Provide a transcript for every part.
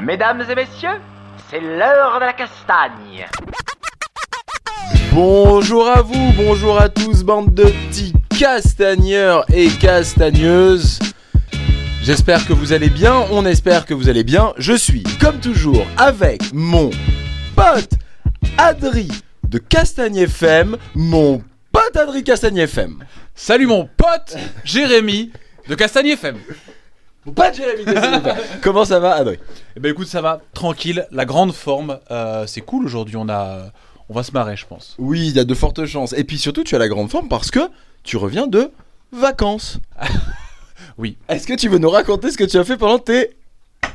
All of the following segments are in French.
Mesdames et messieurs, c'est l'heure de la castagne. Bonjour à vous, bonjour à tous, bande de petits castagneurs et castagneuses. J'espère que vous allez bien, on espère que vous allez bien. Je suis, comme toujours, avec mon pote Adri de Castagne FM, mon pote Adri Castagne FM. Salut mon pote Jérémy de Castagne FM. Jérémy de FM. Comment ça va, Adri Eh ben écoute, ça va, tranquille, la grande forme, euh, c'est cool aujourd'hui, on a, on va se marrer, je pense. Oui, il y a de fortes chances. Et puis surtout, tu as la grande forme parce que tu reviens de vacances. Oui. Est-ce que tu veux nous raconter ce que tu as fait pendant tes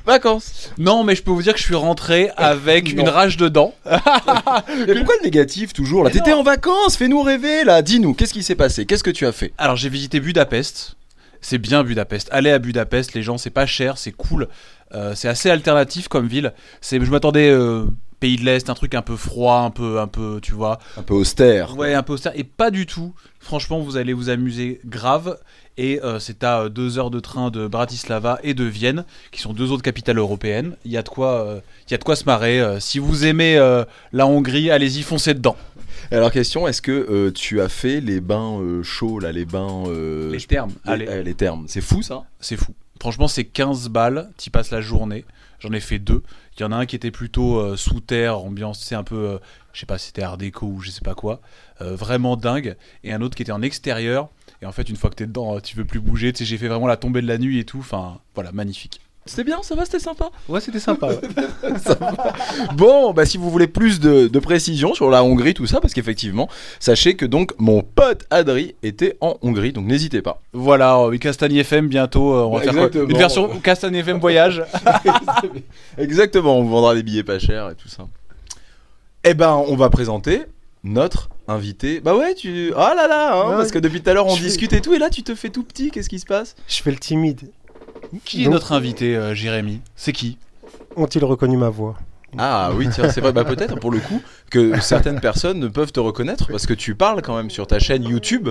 vacances? Non, mais je peux vous dire que je suis rentré avec Non. une rage de dents. Mais pourquoi le négatif toujours là? T'étais en vacances, fais-nous rêver là. Dis-nous, qu'est-ce qui s'est passé? Qu'est-ce que tu as fait? Alors j'ai visité Budapest. C'est bien Budapest. Allez à Budapest, les gens, c'est pas cher, c'est cool. Euh, c'est assez alternatif comme ville. C'est, je m'attendais euh, pays de l'est, un truc un peu froid, un peu, un peu, tu vois. Un peu austère. Ouais, un peu austère. Et pas du tout. Franchement, vous allez vous amuser grave. Et euh, c'est à deux heures de train de Bratislava et de Vienne, qui sont deux autres capitales européennes. Il y a de quoi, il y a de quoi se marrer. Si vous aimez la Hongrie, allez-y, foncez dedans. Alors question, est-ce que euh, tu as fait les bains euh, chauds là, les bains euh, Les termes, les, allez. les termes, c'est fou ça? C'est fou. Franchement, c'est 15 balles, t'y passes la journée. J'en ai fait deux. Il y en a un qui était plutôt sous terre, ambiance, c'est un peu, je sais pas si c'était art déco ou je sais pas quoi, vraiment dingue. Et un autre qui était en extérieur. Et en fait, une fois que t'es dedans, tu veux plus bouger. Tu sais, j'ai fait vraiment la tombée de la nuit et tout. Enfin, voilà, magnifique. C'était bien, ça va, c'était sympa. Ouais, c'était sympa. Bon, bah si vous voulez plus de, de précision sur la Hongrie, tout ça, parce qu'effectivement, sachez que donc mon pote Adri était en Hongrie, donc n'hésitez pas. voilà, euh, Castagne FM bientôt. euh, on va faire quoi? Exactement. une version Castagne FM voyage. Exactement, on vous vendra des billets pas chers et tout ça. Eh ben, on va présenter notre invité. Bah ouais, tu. Ah là là, hein, Ouais. parce que depuis tout à l'heure on discute et tout, et là tu te fais tout petit, qu'est-ce qui se passe? Je fais le timide. Qui est Donc- notre invité, euh, Jérémy? C'est qui? Ont-ils reconnu ma voix? Ah oui, tiens, c'est vrai, bah peut-être pour le coup que certaines personnes ne peuvent te reconnaître parce que tu parles quand même sur ta chaîne YouTube,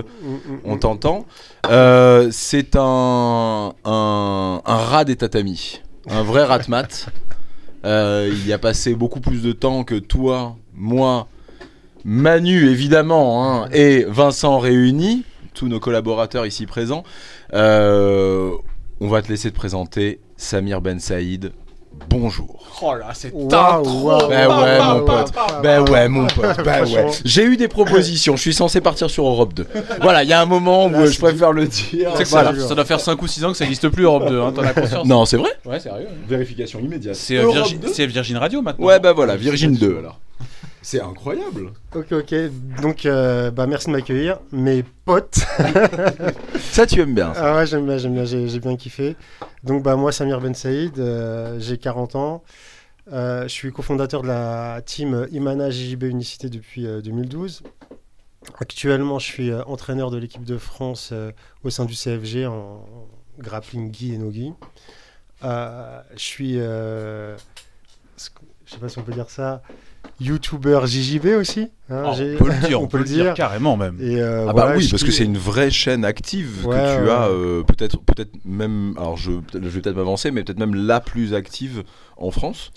on t'entend. Euh, c'est un, un, un rat des tatamis, un vrai ratmat. Euh, il y a passé beaucoup plus de temps que toi, moi, Manu évidemment, hein, et Vincent réunis, tous nos collaborateurs ici présents. Euh, on va te laisser te présenter, Samir Ben Saïd. Bonjour. Oh là, c'est Waouh, waouh, Bah waouh, ouais, mon pote. Ben waouh. ouais, mon pote. Ben ouais. J'ai eu des propositions. Je suis censé partir sur Europe 2. Voilà, il y a un moment où Là, euh, je préfère le dire. Tu sais que Voilà. ça, doit faire 5 ou 6 ans que ça n'existe plus Europe 2, hein, t'en as conscience Non, c'est vrai Ouais, sérieux. Vérification immédiate. C'est euh, Virgin Radio maintenant. Ouais, bah voilà, Virgin 2 alors. C'est incroyable. Ok, ok. Donc, euh, bah, merci de m'accueillir. Mes potes. Ça, tu aimes bien. ça. ah ouais, j'aime bien, j'aime bien, j'ai j'ai bien kiffé. Donc, bah, moi, Samir Ben Saïd, euh, j'ai 40 ans. Euh, je suis cofondateur de la team Imana JJB Unicité depuis euh, 2012. Actuellement, je suis euh, entraîneur de l'équipe de France euh, au sein du CFG en grappling gi et no gi. Euh, je suis, euh, je sais pas si on peut dire ça, YouTuber JJB aussi. hein, Oh, j'ai- on peut le dire, on, peut le dire, dire. carrément même. Et euh, Ah voilà, bah oui, je parce que c'est une vraie chaîne active Ouais, que tu ouais. as euh, peut-être peut-être même alors je, je vais peut-être m'avancer mais peut-être même la plus active en France.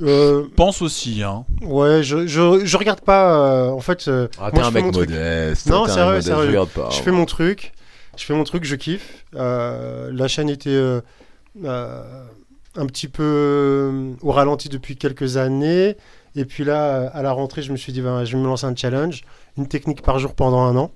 Euh, Pense aussi, hein. ouais, je, je, je regarde pas. euh, en fait, euh, Ah, moi, je fais mon truc. modeste. Non, t'es un sérieux, modeste, sérieux. je regarde pas. Je fais mon truc, je fais mon truc, je kiffe. Euh, la chaîne était euh, euh, un petit peu euh, au ralenti depuis quelques années. Et puis là, euh, à la rentrée, je me suis dit, ben, je vais me lancer un challenge, une technique par jour pendant un an.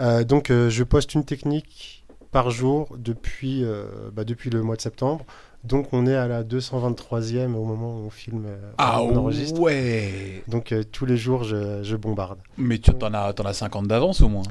Euh, donc, euh, je poste une technique par jour depuis, euh, bah, depuis le mois de septembre. Donc, on est à la 223e au moment où on filme, Ah on enregistre. ouais Donc, tous les jours, je, je bombarde. Mais tu t'en as, t'en as 50 d'avance au moins.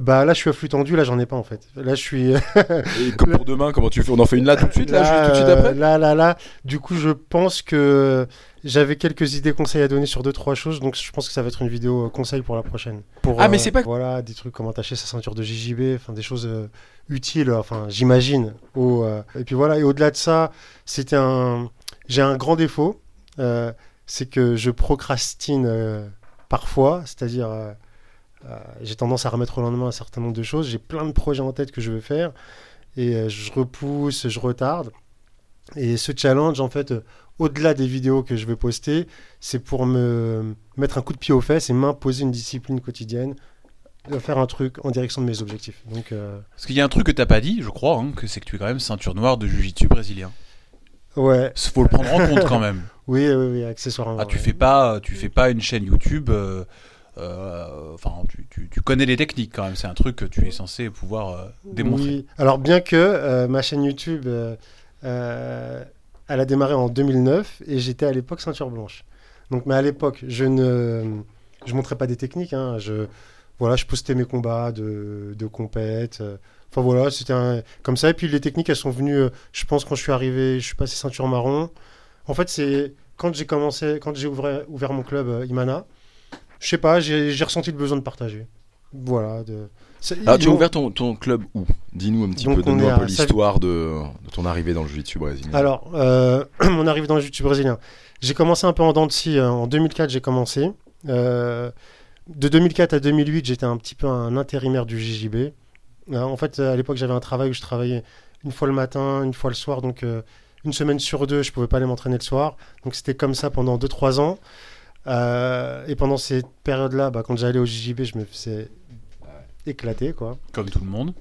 Bah là, je suis à flux tendu, là, j'en ai pas en fait. Là, je suis. Et comme pour demain, comment tu fais? On en fait une là tout de suite, là, juste tout de suite euh, après? Là, là, là. Du coup, je pense que j'avais quelques idées conseils à donner sur deux, trois choses. Donc, je pense que ça va être une vidéo euh, conseil pour la prochaine. Pour, Ah, mais euh, c'est pas- Voilà, des trucs comment attacher sa ceinture de JJB, enfin, des choses euh, utiles, enfin, j'imagine. Au, euh, Et puis voilà, et au-delà de ça, c'était un. J'ai un grand défaut. euh, c'est que je procrastine euh, parfois, c'est-à-dire. Euh, j'ai tendance à remettre au lendemain un certain nombre de choses. J'ai plein de projets en tête que je veux faire. et euh, je repousse, je retarde. Et ce challenge, en fait, euh, au-delà des vidéos que je vais poster, c'est pour me mettre un coup de pied aux fesses et m'imposer une discipline quotidienne, de faire un truc en direction de mes objectifs. Donc, euh, Parce qu'il y a un truc que t'as pas dit, je crois, hein, que c'est que tu es quand même ceinture noire de jiu-jitsu brésilien. ouais, Faut le prendre en compte quand même. oui, oui, oui, accessoirement. Ah, tu ouais. fais pas, tu fais pas une chaîne YouTube. euh, Enfin, tu, tu- tu connais les techniques quand même. C'est un truc que tu es censé pouvoir euh, démontrer. Oui. Alors, bien que euh, ma chaîne YouTube, euh, euh, elle a démarré en 2009 et j'étais à l'époque ceinture blanche. Donc, mais à l'époque, je ne je montrais pas des techniques. hein. Je, voilà, je postais mes combats de, de compète. euh. Enfin voilà, c'était un- comme ça. Et puis les techniques, elles sont venues, euh, je pense, quand je suis arrivé, je suis passé ceinture marron. En fait, c'est quand j'ai commencé, quand j'ai ouvert, ouvert mon club euh, Imana, je sais pas, j'ai ressenti le besoin de partager. Voilà. De... c'est- Alors, ils tu as ouvert ton, ton club où? Dis-nous un petit Donc, peu, un à l'histoire de, de ton arrivée dans le jiu-jitsu brésilien. Alors, euh, mon arrivée dans le jiu-jitsu brésilien. J'ai commencé un peu en dents de scie. euh, En 2004, j'ai commencé. Euh, de 2004 à 2008, j'étais un petit peu un intérimaire du JJB. Euh, en fait, à l'époque, j'avais un travail où je travaillais une fois le matin, une fois le soir. Donc, une semaine sur deux, je pouvais pas aller m'entraîner le soir. Donc, c'était comme ça pendant 2-3 ans. Euh, et pendant cette période-là, bah, quand j'allais au JJB, je me faisais éclater. Quoi. Comme tout le monde.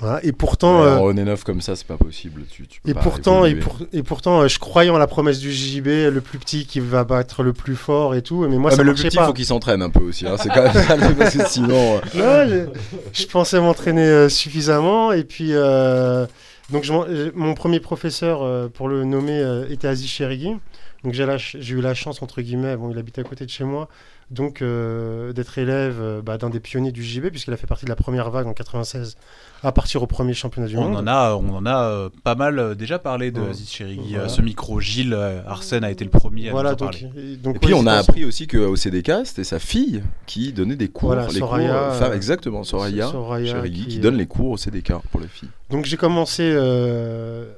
Voilà. Et pourtant... Euh, en René 9 comme ça, c'est pas possible. Tu, tu peux Et pas pourtant, et, pour- et pourtant, euh, je croyais en la promesse du JJB, le plus petit qui va battre le plus fort et tout. Mais moi, Ah, ça mais le marchait petit, pas. faut qu'il s'entraîne un peu aussi. hein, C'est quand même ça, parce que sinon. euh, Non, je, je pensais m'entraîner euh, suffisamment. Et puis, euh, donc, je mon premier professeur, euh, pour le nommer, euh, était Aziz Cherigui. Donc, j'ai la ch- j'ai eu la chance, entre guillemets, bon, il habitait à côté de chez moi, donc euh, d'être élève euh, bah, d'un des pionniers du JB, puisqu'il a fait partie de la première vague en 96 à partir au premier championnat du On monde. en a, on en a euh, pas mal euh, déjà parlé de Ouais. Voilà. Euh, ce micro, Gilles euh, Arsène a été le premier à Voilà, nous en donc, parler. et- donc Et puis ouais, on a appris aussi qu'au CDK, c'était sa fille qui donnait des cours. Voilà, les Soraya, cours, exactement, Soraya, Soraya Cherigui, qui, qui, donne euh, les cours au CDK pour les filles. Donc j'ai commencé euh,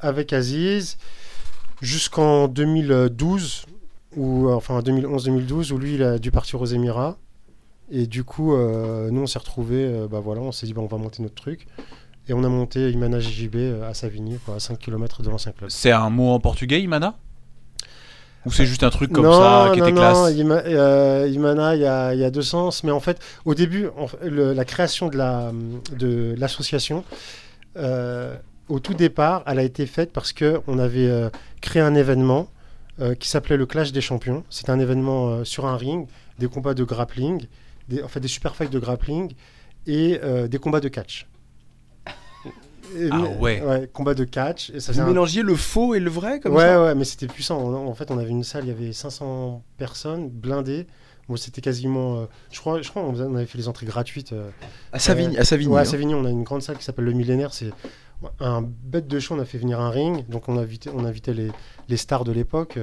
avec Aziz jusqu'en 2012, ou enfin 2011-2012, où lui il a dû partir aux Émirats. Et du coup, euh, nous on s'est retrouvés, euh, bah voilà, on s'est dit bah, on va monter notre truc. Et on a monté Imana JJB euh, à Savigny, quoi, à 5 km de l'ancien club. C'est un mot en portugais, Imana? Ou c'est juste un truc comme non, ça qui non, était non, classe? Ima- euh, Imana, il y a, il y a deux sens. Mais en fait, au début, en fait, le- la création de la- de l'association, euh, au tout départ, elle a été faite parce qu'on avait euh, créé un événement euh, qui s'appelait le Clash des Champions. C'était un événement euh, sur un ring, des combats de grappling, des, en fait des super fights de grappling et euh, des combats de catch. Et- Ah ouais. combats de catch. Et ça Vous faisait un- mélangiez le faux et le vrai comme ouais, ça? ouais, mais c'était puissant. On- en fait, on avait une salle, il y avait 500 personnes blindées. Bon, c'était quasiment. euh, je crois, je crois on avait fait les entrées gratuites. euh, À Savigny, à Savigny. ouais, à hein. Savigny, on a une grande salle qui s'appelle le Millénaire. C'est un bête de show. On a fait venir un ring. Donc, on invitait, on invitait les, les stars de l'époque.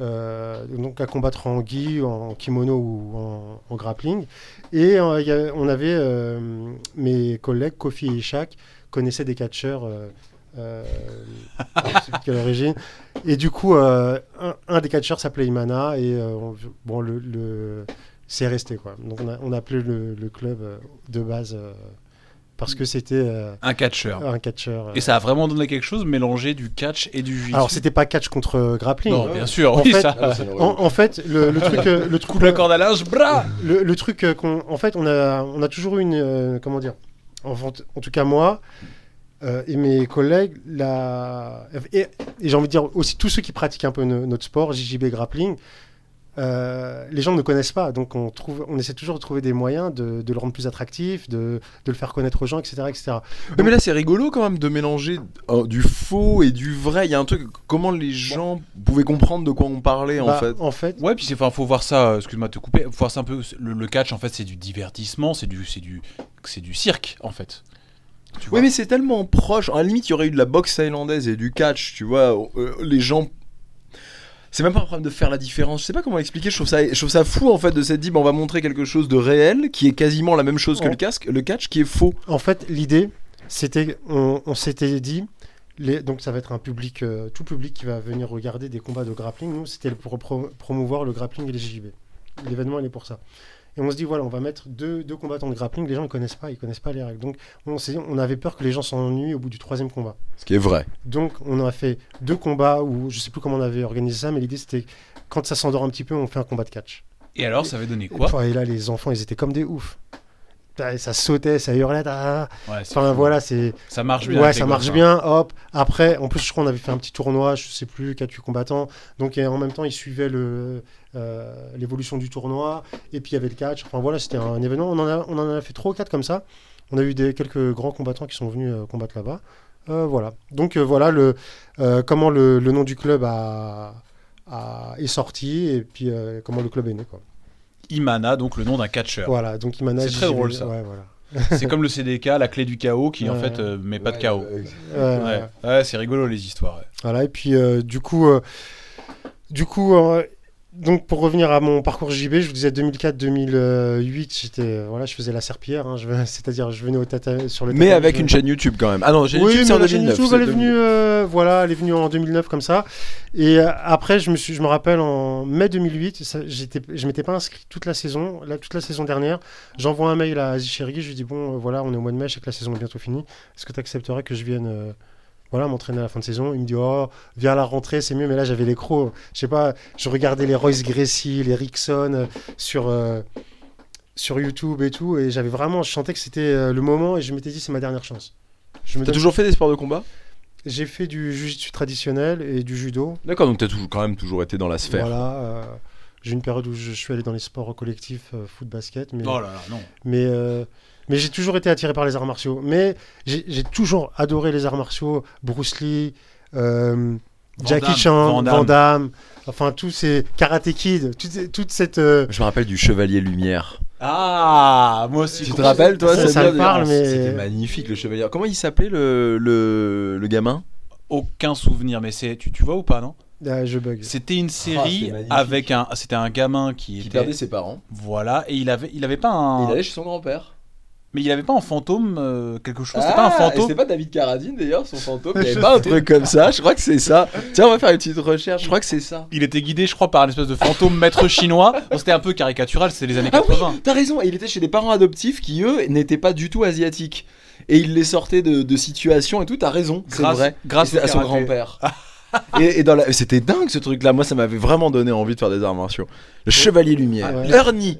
euh, donc à combattre en gi, en kimono ou en, en grappling. Et euh, y on avait euh, mes collègues Kofi et Ishak connaissaient des catcheurs. euh, quelle origine. Et du coup, un, un des catcheurs s'appelait Imana et on- bon, le, le- c'est resté quoi. Donc on a, on a appelé le, le club de base parce que c'était euh, Un catcheur. un catcheur. euh. Et ça a vraiment donné quelque chose, mélanger du catch et du jiu Alors c'était pas catch contre euh, grappling. Non, bien sûr, En oui, fait, ça. Ah, En, en fait, le, le truc, le truc, Coupe la corde à linge, bras le, le truc qu'on, en fait, on a, on a toujours eu une, euh, comment dire, en, tout cas moi euh, et mes collègues, la, et, et j'ai envie de dire aussi tous ceux qui pratiquent un peu no- notre sport, JJB grappling, euh, les gens ne connaissent pas, donc on trouve, on essaie toujours de trouver des moyens de, de le rendre plus attractif, de, de le faire connaître aux gens, etc., etc. Mais là, c'est rigolo quand même de mélanger euh, du faux et du vrai. Il y a un truc, comment les gens pouvaient comprendre de quoi on parlait en Bah, fait? en fait, Ouais, puis c'est, enfin, faut voir ça. euh, Excuse-moi de te couper. Faut voir ça un peu. Le, le catch, en fait, c'est du divertissement, c'est du, c'est du, c'est du cirque, en fait. Tu vois Oui, mais c'est tellement proche. À la limite, il y aurait eu de la boxe thaïlandaise et du catch, tu vois. euh, les gens. C'est même pas un problème de faire la différence. Je sais pas comment expliquer. Je trouve ça, je trouve ça fou en fait de s'être dit, on va montrer quelque chose de réel qui est quasiment la même chose que le casque, le catch qui est faux. En fait, l'idée, c'était, on, on s'était dit, les, donc ça va être un public, euh, tout public qui va venir regarder des combats de grappling. Nous, c'était pour pro- promouvoir le grappling et les JJB. L'événement, il est pour ça. Et on se dit, voilà, on va mettre deux, deux combattants de grappling. Les gens ne connaissent pas, ils connaissent pas les règles. Donc, on, on avait peur que les gens s'ennuient au bout du troisième combat. Ce qui est vrai. Donc, on a fait deux combats où je sais plus comment on avait organisé ça, mais l'idée c'était quand ça s'endort un petit peu, on fait un combat de catch. Et alors, ça avait donné quoi? et là, les enfants, ils étaient comme des oufs. Ça sautait, ça hurlait. ah. Ouais, Enfin fou. voilà, c'est Ça marche bien. ouais, ça marche hein. bien. Hop. Après, en plus, je crois qu'on avait fait un petit tournoi, je sais plus, 4 8 combattants. Donc et en même temps, ils suivaient le euh, l'évolution du tournoi. Et puis il y avait le catch. Enfin voilà, c'était un, événement. On en a on en a fait 3 ou 4 comme ça. On a eu des quelques grands combattants qui sont venus euh, combattre là-bas. Euh, voilà. Donc voilà le comment le, le nom du club a, a- est sorti et puis comment le club est né quoi. Imana, donc le nom d'un catcheur. Voilà. Donc il manage. C'est très drôle, ça. Ouais, voilà. C'est comme le CDK, la clé du chaos, qui en fait euh, met pas de chaos. Ouais, Ouais, ouais c'est rigolo les histoires. ouais. Voilà, et puis euh, du coup, euh, du coup euh, donc pour revenir à mon parcours JB, je vous disais 2004-2008, j'étais, euh, voilà, je faisais la serpillière, hein, c'est-à-dire je venais au tata, sur le Mais avec je- une chaîne YouTube quand même. Ah non, chaîne oui, YouTube, c'est en la chaîne 2009. YouTube, c'est elle est 2000. venue, euh, voilà, elle est venue en 2009 comme ça. Et euh, après, je me suis, je me rappelle en mai 2008, ça, j'étais, je m'étais pas inscrit toute la saison, là, toute la saison dernière. J'envoie un mail à Aziz je lui dis bon, euh, voilà, on est au mois de mai, je sais que la saison est bientôt finie. Est-ce que tu accepterais que je vienne, euh, voilà, m'entraîner à la fin de saison Il me dit oh, viens à la rentrée, c'est mieux. Mais là, j'avais les crocs. Je sais pas, je regardais les Royce Gracie, les Rickson euh, sur. euh, sur YouTube et tout, et j'avais vraiment, je sentais que c'était euh, le moment, et je m'étais dit c'est ma dernière chance. Je me T'as donne- toujours fait des sports de combat? J'ai fait du jiu-jitsu traditionnel et du judo. D'accord, donc t'as toujours, quand même toujours été dans la sphère. Voilà. euh, j'ai une période où je suis allé dans les sports collectifs, euh, foot, basket, mais, Oh là là, non. mais, euh, mais j'ai toujours été attiré par les arts martiaux. Mais j'ai toujours adoré les arts martiaux. Bruce Lee, euh, Jackie Chan, Van Van Damme. Enfin tous ces Karate Kid, toute, toute cette. euh, Je me rappelle du Chevalier Lumière. Ah, moi aussi. Tu te rappelles, toi Ça, me parle, mais- C'était magnifique, le Chevalier. Comment il s'appelait, le, le, le gamin? Aucun souvenir, mais c'est, tu, tu vois ou pas, non? Ah, je bug. C'était une série c'était magnifique. avec un, c'était un gamin qui, Qui était, perdait ses parents. voilà, et il avait, il avait pas un, Il allait chez son grand-père. Mais il avait pas un fantôme, euh, quelque chose? C'était pas un fantôme? C'était pas David Carradine d'ailleurs, son fantôme. Il y avait pas un truc comme ça. Je crois que c'est ça. Tiens, on va faire une petite recherche. Je crois que c'est ça. Il était guidé, je crois, par un espèce de fantôme maître chinois. Bon, c'était un peu caricatural, c'était les années Ah oui, 80. t'as raison. Et il était chez des parents adoptifs qui, eux, n'étaient pas du tout asiatiques. Et il les sortait de, de situations et tout. T'as raison, c'est vrai. grâce à son grand-père. et, et la... c'était dingue ce truc-là. Moi, ça m'avait vraiment donné envie de faire des arts martiaux. Le Chevalier Lumière. Ouais. Ernie.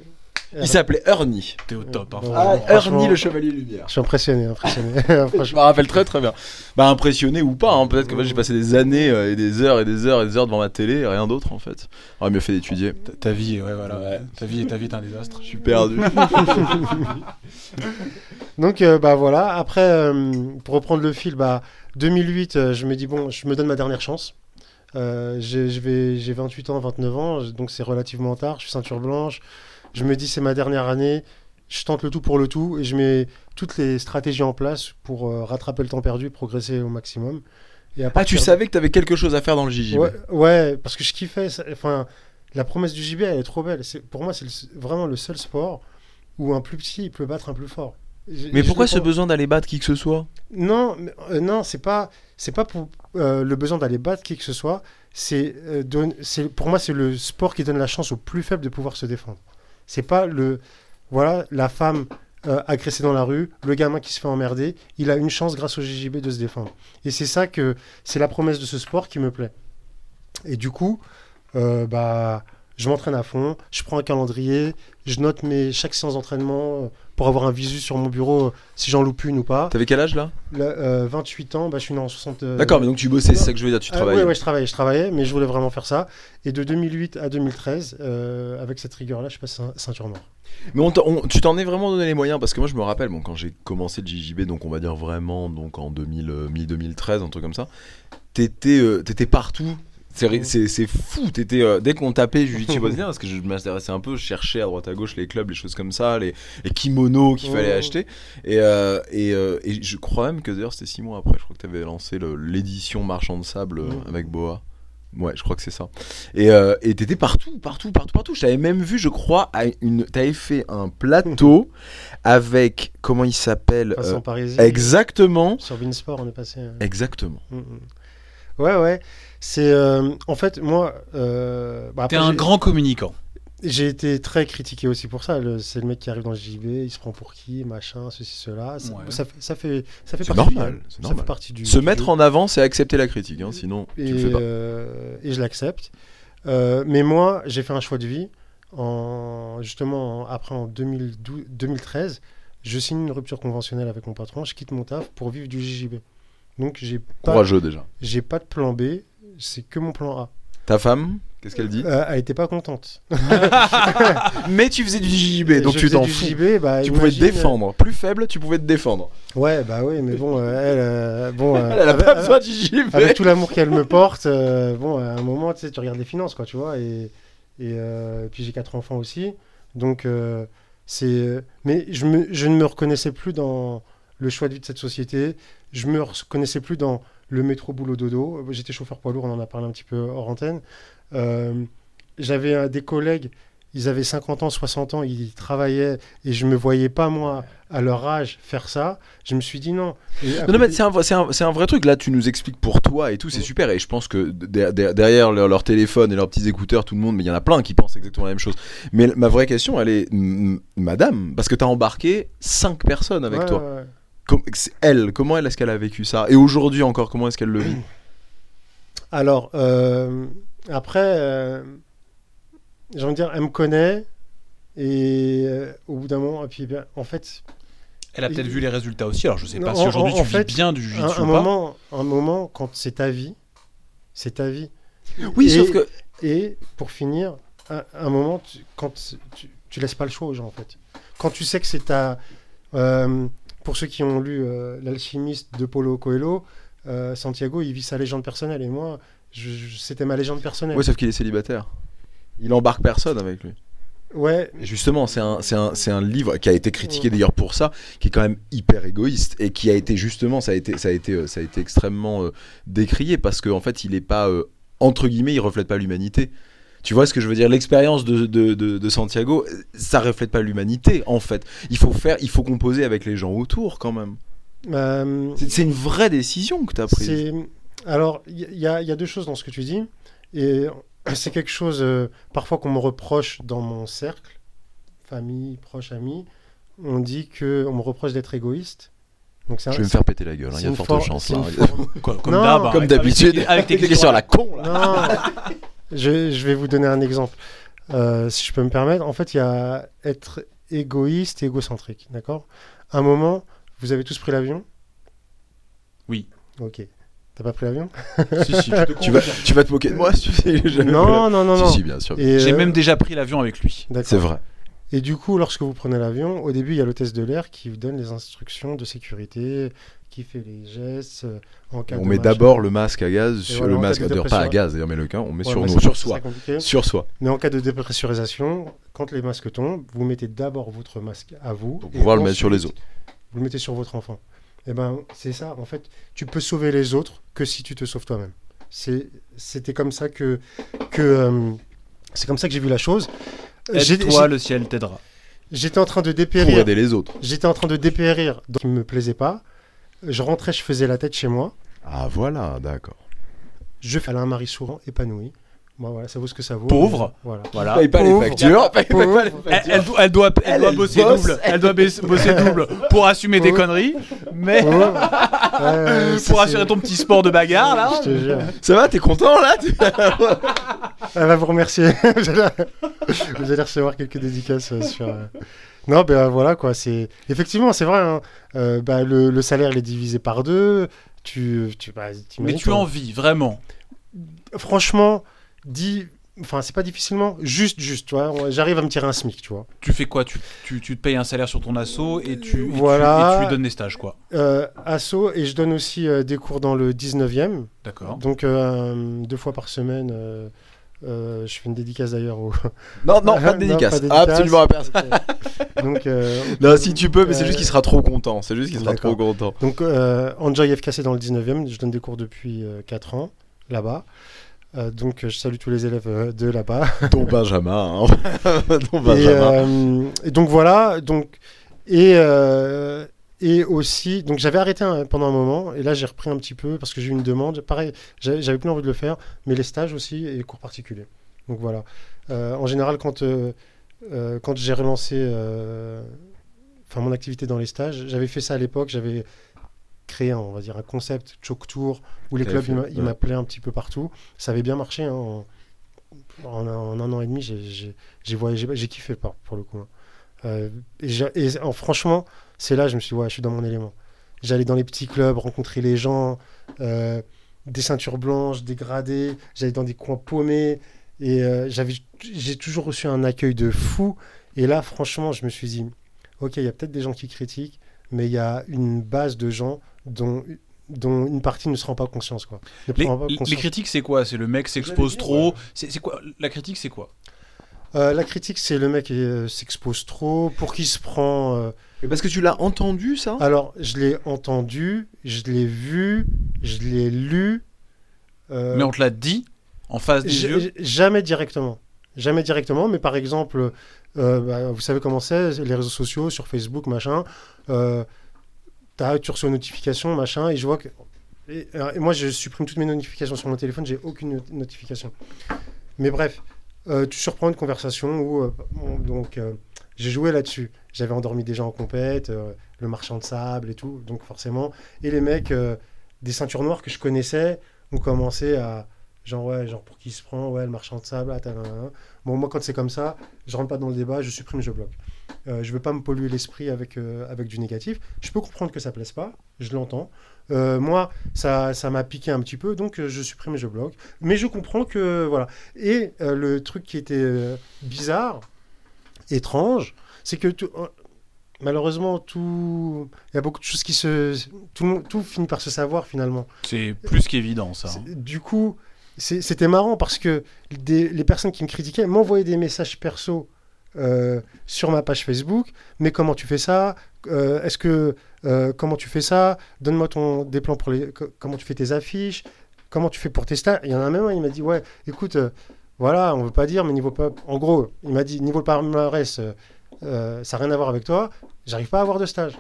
Il s'appelait Ernie. T'es au top. hein. Ah. Ernie le Chevalier Lumière. Je suis impressionné, impressionné. Je me rappelle très très bien. Bah impressionné ou pas, hein. peut-être que j'ai passé des années euh, et des heures et des heures et des heures devant ma télé rien d'autre en fait. J'aurais mieux fait d'étudier. Ta- Ta vie, ouais, voilà. Ouais. Ta vie, ta vie est un désastre. Je suis perdu. Donc euh, bah voilà, après euh, pour reprendre le fil, bah 2008, euh, je me dis bon, je me donne ma dernière chance. Euh, j'ai 28 ans, 29 ans, donc c'est relativement tard, je suis ceinture blanche. Je me dis c'est ma dernière année, je tente le tout pour le tout et je mets toutes les stratégies en place pour euh, rattraper le temps perdu, progresser au maximum. Et à ah, tu de- savais que t'avais quelque chose à faire dans le JJB Ouais, ouais, parce que je kiffais. ça- Enfin, la promesse du JB, elle est trop belle. C'est- Pour moi, c'est le- vraiment le seul sport où un plus petit il peut battre un plus fort. Mais pourquoi ce besoin d'aller battre qui que ce soit? Non, mais, euh, non, c'est pas, c'est pas pour euh, le besoin d'aller battre qui que ce soit. C'est, euh, c'est, pour moi, c'est le sport qui donne la chance au plus faible de pouvoir se défendre. C'est pas le, voilà, la femme euh, agressée dans la rue, le gamin qui se fait emmerder. Il a une chance grâce au JJB de se défendre. Et c'est ça que, c'est la promesse de ce sport qui me plaît. Et du coup, euh, bah, je m'entraîne à fond, je prends un calendrier, je note mes, chaque séance d'entraînement euh, pour avoir un visu sur mon bureau euh, si j'en loupe une ou pas. T'avais quel âge là Là, euh, 28 ans, bah, je suis né en 60. euh, D'accord, mais donc tu bossais, c'est ça que je veux dire, tu ah, travaillais. ouais, ouais, je travaillais, je travaillais, mais je voulais vraiment faire ça. Et de 2008 à 2013, euh, avec cette rigueur-là, je passe ceint- ceinture noire. Mais on t'en- on- tu t'en es vraiment donné les moyens parce que moi je me rappelle bon, quand j'ai commencé le JJB, donc on va dire vraiment donc en 2000, euh, mi-2013, un truc comme ça, t'étais euh, t'étais partout. C'est fou, t'étais euh, dès qu'on tapait Jiu-Jitsu brésilien parce que je m'intéressais un peu, je cherchais à droite à gauche les clubs, les choses comme ça, les, les kimonos qu'il fallait Oh. acheter. Et, euh, et, euh, et je crois même que d'ailleurs c'était six mois après, je crois que t'avais lancé le- l'édition Marchand de Sable avec Boa. Ouais, je crois que c'est ça. Et et t'étais partout, partout, partout, partout. Je t'avais même vu, je crois, à une. T'avais fait un plateau avec comment il s'appelle euh, Parisie. Exactement, Sur Beansport, on est passé. euh, exactement. mm, mm. Ouais, ouais. C'est. euh, en fait, moi. euh, bah, T'es un grand communicant. j'ai été très critiqué aussi pour ça. C'est le mec qui arrive dans le JB, il se prend pour qui, machin, ceci, cela. Ça, Ouais. ça, fait- ça fait, ça fait C'est partie normal, du- c'est ça normal. fait partie du. Se du mettre jeu. en avant, c'est accepter la critique. hein, sinon, tu et, le fais pas. euh, et je l'accepte. Euh, mais moi, j'ai fait un choix de vie. En, justement, en- après en 2012, 2013, je signe une rupture conventionnelle avec mon patron. Je quitte mon taf pour vivre du JJB. Donc, j'ai pas, Courageux déjà. j'ai pas de plan B. C'est que mon plan A. Ta femme, qu'est-ce qu'elle dit Euh, elle était pas contente. Mais tu faisais du JJB, donc Je tu t'en fous. Bah, Tu pouvais te euh, défendre. Plus faible, tu pouvais te défendre. Ouais, bah oui, mais bon, euh, elle, euh, bon, euh, Elle a avec, pas besoin de JJB. avec tout l'amour qu'elle me porte, euh, bon, à un moment, tu sais, tu regardes les finances, quoi, tu vois, et, et euh, puis j'ai quatre enfants aussi, donc euh, c'est, mais je, me, je ne me reconnaissais plus dans le choix de vie de cette société, je me reconnaissais plus dans le métro boulot dodo. J'étais chauffeur poids lourd, on en a parlé un petit peu hors antenne. Euh, J'avais euh, des collègues, ils avaient 50 ans, 60 ans, ils travaillaient et je me voyais pas moi à leur âge faire ça. Je me suis dit non. Non, mais c'est un, vrai- c'est un, c'est un vrai truc. Là, tu nous expliques pour toi et tout, c'est Mm. super. Et je pense que de- de- derrière leur, leur téléphone et leurs petits écouteurs, tout le monde, mais il y en a plein qui pensent exactement la même chose. Mais ma vraie question, elle est, madame, parce que tu as embarqué 5 personnes avec Ouais, toi. ouais, elle, comment elle, est-ce qu'elle a vécu ça? Et aujourd'hui encore, comment est-ce qu'elle le vit? Alors, euh, après, euh, j'ai envie de dire, elle me connaît. Et euh, au bout d'un moment, et puis, ben, en fait, Elle a peut-être vu les résultats aussi. Alors je sais pas Non, si aujourd'hui en- tu en vis fait, bien du un, jiu-jitsu un ou pas. moment, un moment, quand c'est ta vie, c'est ta vie. Oui, Et- sauf que. Et pour finir, un, un moment, tu, quand tu, tu laisses pas le choix aux gens, en fait. Quand tu sais que c'est ta. euh, pour ceux qui ont lu euh, L'alchimiste de Paulo Coelho, euh, Santiago, il vit sa légende personnelle. Et moi, je- je- c'était ma légende personnelle. Oui, sauf qu'il est célibataire. Il embarque personne avec lui. Ouais, justement, c'est un, c'est un, c'est un livre qui a été critiqué d'ailleurs pour ça, qui est quand même hyper égoïste et qui a été justement, ça a été, ça a été, euh, ça a été extrêmement euh, décrié parce qu'en en fait, il est pas euh, entre guillemets, il reflète pas l'humanité. Tu vois ce que je veux dire? L'expérience de, de, de, de Santiago, ça reflète pas l'humanité en fait. Il faut faire, il faut composer avec les gens autour quand même. euh, C'est une vraie décision que tu as prise. Alors il y, a- il y a deux choses dans ce que tu dis et c'est quelque chose euh, parfois qu'on me reproche dans mon cercle, famille, proches, amis. On dit que on me reproche d'être égoïste. Donc un- Je vais me faire péter la gueule, hein, il y a de fortes for- chances là. forme- comme d'habitude, avec, tes questions à la con là. Non, je, je vais vous donner un exemple, euh, si je peux me permettre. En fait, il y a être égoïste et égocentrique, d'accord? À un moment, vous avez tous pris l'avion? Oui. Ok. T'as pas pris l'avion? Si, si, je te Tu vas, tu vas te moquer de moi si tu sais. je- Non, non, non, Si, non. si, bien sûr. Et, J'ai euh, même déjà pris l'avion avec lui. d'accord. C'est vrai. Et du coup, lorsque vous prenez l'avion, au début, il y a l'hôtesse de l'air qui vous donne les instructions de sécurité, qui fait les gestes euh, en cas On de met d'abord le masque à gaz, sur voilà, le masque, de pas à gaz, d'ailleurs, mais le cas, on met Ouais, sur nous, c'est- sur soi. Sur soi. Mais en cas de dépressurisation, quand les masques tombent, vous mettez d'abord votre masque à vous. Pour pouvoir le mettre sur les autres. Vous le mettez sur votre enfant. Et ben, c'est ça. En fait, tu peux sauver les autres que si tu te sauves toi-même. C'est, c'était comme ça que, que euh, c'est comme ça que j'ai vu la chose. J'ai- Aide-toi, le ciel t'aidera. J'étais en train de Pour dépérir. aider les autres. J'étais en train de dépérir, donc il me plaisait pas. Je rentrais, je faisais la tête chez moi. Ah voilà, d'accord. Je fais un mari sourd, épanoui. Bon, voilà, ça vaut ce que ça vaut. Pauvre. Voilà. Voilà. Paye pas Pauvre. les factures. Paye, paye pas les Pauvre. Elle, doit, elle doit, elle Elle, doit elle bosser bosse. double. Elle doit baisser- bosser double pour assumer des conneries, mais. Ouais, pour assurer ton petit sport de bagarre là. Je te jure. Ça va, t'es content là Elle va vous remercier. vous, allez... recevoir quelques dédicaces euh, sur. euh, Non, ben euh, voilà quoi. C'est effectivement, c'est vrai. hein. Euh, bah, le, le salaire il est divisé par deux. Tu, tu, bah, Mais tu en vis vraiment. Franchement, dis. Enfin, c'est pas difficilement. Juste, juste. Tu vois. J'arrive à me tirer un smic. Tu vois. Tu fais quoi? Tu, tu, tu te payes un salaire sur ton asso et tu, et tu- Voilà. et tu lui donnes des stages quoi. Euh, asso et je donne aussi euh, des cours dans le 19e. D'accord. Donc euh, deux fois par semaine. euh, euh, je fais une dédicace d'ailleurs au. Non, non, pas de Non, dédicace. pas de dédicace. Absolument à personne. Donc, euh, Non, si tu peux, mais c'est juste qu'il sera trop content. C'est juste qu'il sera trop content. Donc, euh, Enjoy FKC dans le 19e, je donne des cours depuis 4 ans là-bas. Euh, donc, je salue tous les élèves euh, de là-bas. Dont Benjamin. hein. Dont Benjamin. euh, et donc, voilà. Donc, et, et aussi, donc j'avais arrêté un- pendant un moment, et là j'ai repris un petit peu parce que j'ai eu une demande. Pareil, j'avais plus envie de le faire, mais les stages aussi et les cours particuliers. Donc voilà. En général, quand, quand j'ai relancé enfin, mon activité dans les stages, j'avais fait ça à l'époque, j'avais créé, un, on va dire, un concept choke tour où les clubs ils ouais. m'appelaient un petit peu partout. Ça avait bien marché. hein, en, en un, en un an et demi, j'ai- voyagé, j'ai kiffé pour, pour le coup. hein. Euh, et en- franchement, c'est là, je me suis dit, ouais, je suis dans mon élément. J'allais dans les petits clubs, rencontrer les gens, euh, des ceintures blanches, des gradés, j'allais dans des coins paumés, et euh, j'avais, j'ai toujours reçu un accueil de fou. Et là, franchement, je me suis dit, ok, il y a peut-être des gens qui critiquent, mais il y a une base de gens dont, dont une partie ne se rend pas conscience. Quoi. Les, critiques, c'est quoi? C'est le mec s'expose trop C'est c'est quoi? La critique, c'est quoi? Euh, la critique, c'est le mec qui euh, s'expose trop, pour qui se prend. euh, Et parce que tu l'as entendu ça? Alors, je l'ai entendu, je l'ai vu, je l'ai lu. euh, Mais on te l'a dit en face des j- yeux? Jamais directement. Jamais directement, mais par exemple, euh, bah, vous savez comment c'est, les réseaux sociaux, sur Facebook, machin. Tu reçois une notification, machin, et je vois que. Et, moi, je supprime toutes mes notifications sur mon téléphone, j'ai aucune not- notification. Mais bref, euh, tu surprends une conversation où. euh, donc, euh, j'ai joué là-dessus. J'avais endormi des gens en compète, le marchand de sable et tout, donc forcément. Et les mecs, des ceintures noires que je connaissais, ont commencé à. Genre, ouais, genre pour qui se prend, ouais, le marchand de sable, ah. Bon, moi, quand c'est comme ça, je rentre pas dans le débat, je supprime, je bloque. Euh, je veux pas me polluer l'esprit avec, euh, avec du négatif. Je peux comprendre que ça plaise pas, je l'entends. Euh, moi, ça ça m'a piqué un petit peu, donc euh, je supprime et je bloque. Mais je comprends que, voilà. Et le truc qui était bizarre, étrange, c'est que tout- malheureusement, tout. Il y a beaucoup de choses qui se. Tout, tout finit par se savoir finalement. C'est plus qu'évident, ça. hein. Du coup, c'était marrant parce que des- les personnes qui me critiquaient m'envoyaient des messages perso euh, sur ma page Facebook. Mais comment tu fais ça? Euh, Est-ce que euh, comment tu fais ça? Donne-moi ton des plans pour les. co- Comment tu fais tes affiches? Comment tu fais pour tes stages Il y en a même un, il m'a dit ouais, écoute, voilà, on veut pas dire, mais niveau en gros, il m'a dit niveau palmarès, ça n'a rien à voir avec toi. J'arrive pas à avoir de stage.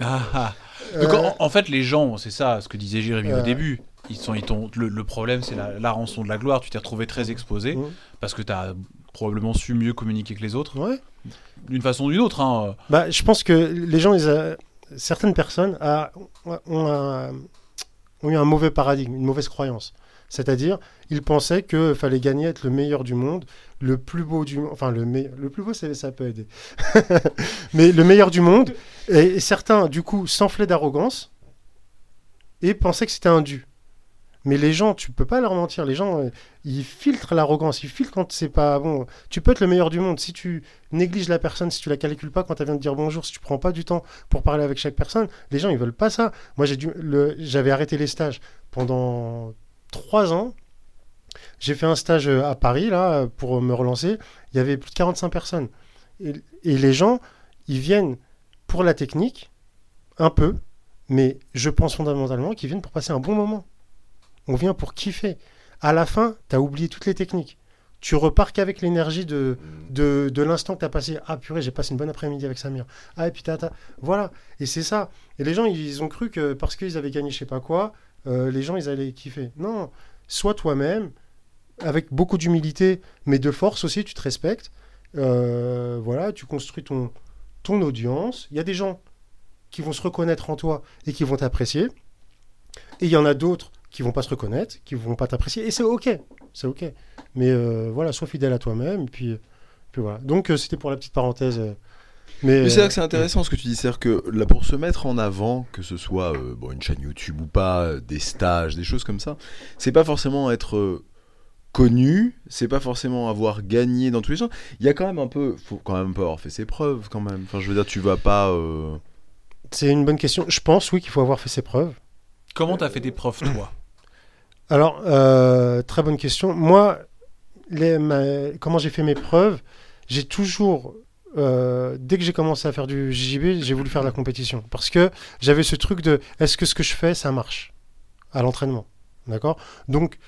Ah, ah. Donc, en, en fait, les gens, c'est ça ce que disait Jérémy au début. Ils sont, ils le, le problème, c'est la, la rançon de la gloire. Tu t'es retrouvé très exposé Mhm. parce que tu as probablement su mieux communiquer que les autres, ouais. d'une façon ou d'une autre. hein. Bah, je pense que les gens, ils a- certaines personnes a- ont, eu un mauvais paradigme, une mauvaise croyance. C'est-à-dire, ils pensaient qu'il fallait gagner, être le meilleur du monde, le plus beau du monde. Enfin, le, me- le plus beau, ça, ça peut aider. Mais le meilleur du monde. Et, et certains, du coup, s'enflaient d'arrogance et pensaient que c'était un dû. Mais les gens, tu peux pas leur mentir. Les gens, euh, ils filtrent l'arrogance, ils filtrent quand c'est pas bon. Tu peux être le meilleur du monde si tu négliges la personne, si tu la calcules pas quand elle vient de dire bonjour, si tu prends pas du temps pour parler avec chaque personne, les gens ils veulent pas ça. Moi j'ai j'avais arrêté les stages pendant trois ans. J'ai fait un stage euh, à Paris là pour me relancer. Il y avait plus de 45 personnes et les gens ils viennent pour la technique un peu, mais je pense fondamentalement qu'ils viennent pour passer un bon moment. On vient pour kiffer. À la fin, tu as oublié toutes les techniques. Tu repars qu'avec l'énergie de, de, de l'instant que tu as passé. Ah purée, j'ai passé une bonne après-midi avec Samir. Ah et puis t'as- Voilà. Et c'est ça. Et les gens, ils ont cru que parce qu'ils avaient gagné je sais pas quoi, euh, les gens, ils allaient kiffer. Non. Sois toi-même, avec beaucoup d'humilité, mais de force aussi, tu te respectes. Euh, voilà, tu construis ton, ton audience. Il y a des gens qui vont se reconnaître en toi et qui vont t'apprécier. Et il y en a d'autres qui vont pas se reconnaître, qui vont pas t'apprécier. Et c'est ok. C'est ok. Mais euh, voilà, sois fidèle à toi-même. Puis, puis voilà. Donc euh, c'était pour la petite parenthèse. euh, mais Mais c'est là que c'est intéressant ce que tu dis, c'est-à-dire que là, pour se mettre en avant, que ce soit euh, bon, une chaîne YouTube ou pas, des stages, des choses comme ça, c'est pas forcément être connu, c'est pas forcément avoir gagné dans tous les sens. Il y a quand même un peu, faut quand même pas avoir fait ses preuves quand même. Enfin, je veux dire, tu vas pas. euh, c'est une bonne question. Je pense, oui, qu'il faut avoir fait ses preuves. Comment t'as fait tes preuves, toi? Alors, euh, très bonne question. Moi, comment j'ai fait mes preuves J'ai toujours, euh, dès que j'ai commencé à faire du JJB, j'ai voulu faire de la compétition. Parce que j'avais ce truc de est-ce que ce que je fais, ça marche à l'entraînement? D'accord? Donc,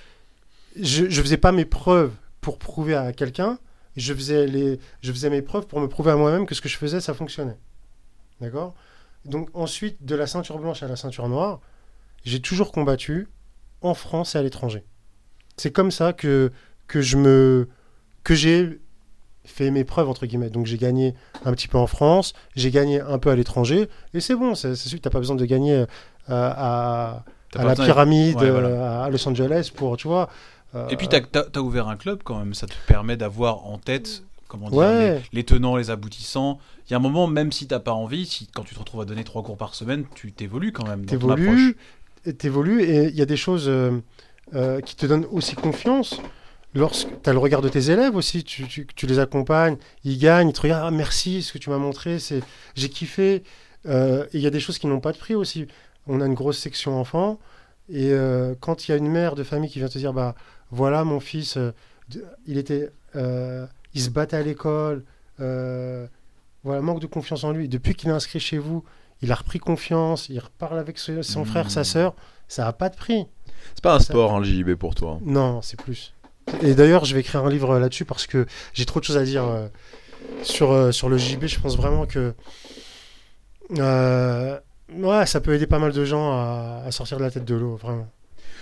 je ne faisais pas mes preuves pour prouver à quelqu'un. Je je faisais mes preuves pour me prouver à moi-même que ce que je faisais, ça fonctionnait. D'accord? Donc, ensuite, de la ceinture blanche à la ceinture noire, j'ai toujours combattu en France et à l'étranger. C'est comme ça que, que je me que j'ai fait mes preuves entre guillemets. Donc j'ai gagné un petit peu en France, j'ai gagné un peu à l'étranger, et c'est bon. C'est sûr que t'as pas besoin de gagner euh, à, T'as la pyramide Ouais, voilà. euh, à Los Angeles pour tu vois. euh, Et puis, tu as, ouvert un club quand même. Ça te permet d'avoir en tête comment dire, Ouais. les, les tenants, les aboutissants. Il y a un moment, même si t'as pas envie, si, quand tu te retrouves à donner trois cours par semaine, tu t'évolues quand même. t'évolues, t'évolues, et il y a des choses euh, euh, qui te donnent aussi confiance. Lorsque tu as le regard de tes élèves aussi, tu, tu- les accompagnes, ils gagnent, ils te regardent, ah, merci, ce que tu m'as montré, c'est j'ai kiffé. Euh, et il y a des choses qui n'ont pas de prix aussi. On a une grosse section enfants, et quand il y a une mère de famille qui vient te dire, bah voilà, mon fils, il était, il se battait à l'école, voilà, manque de confiance en lui. Depuis qu'il est inscrit chez vous, il a repris confiance, il reparle avec son frère, sa sœur, ça n'a pas de prix. C'est pas un sport, hein, le JJB pour toi. Non, c'est plus. Et d'ailleurs, je vais écrire un livre là-dessus parce que j'ai trop de choses à dire euh, sur, euh, sur le JB. Je pense vraiment que euh, ouais, ça peut aider pas mal de gens à, à sortir de la tête de l'eau, vraiment.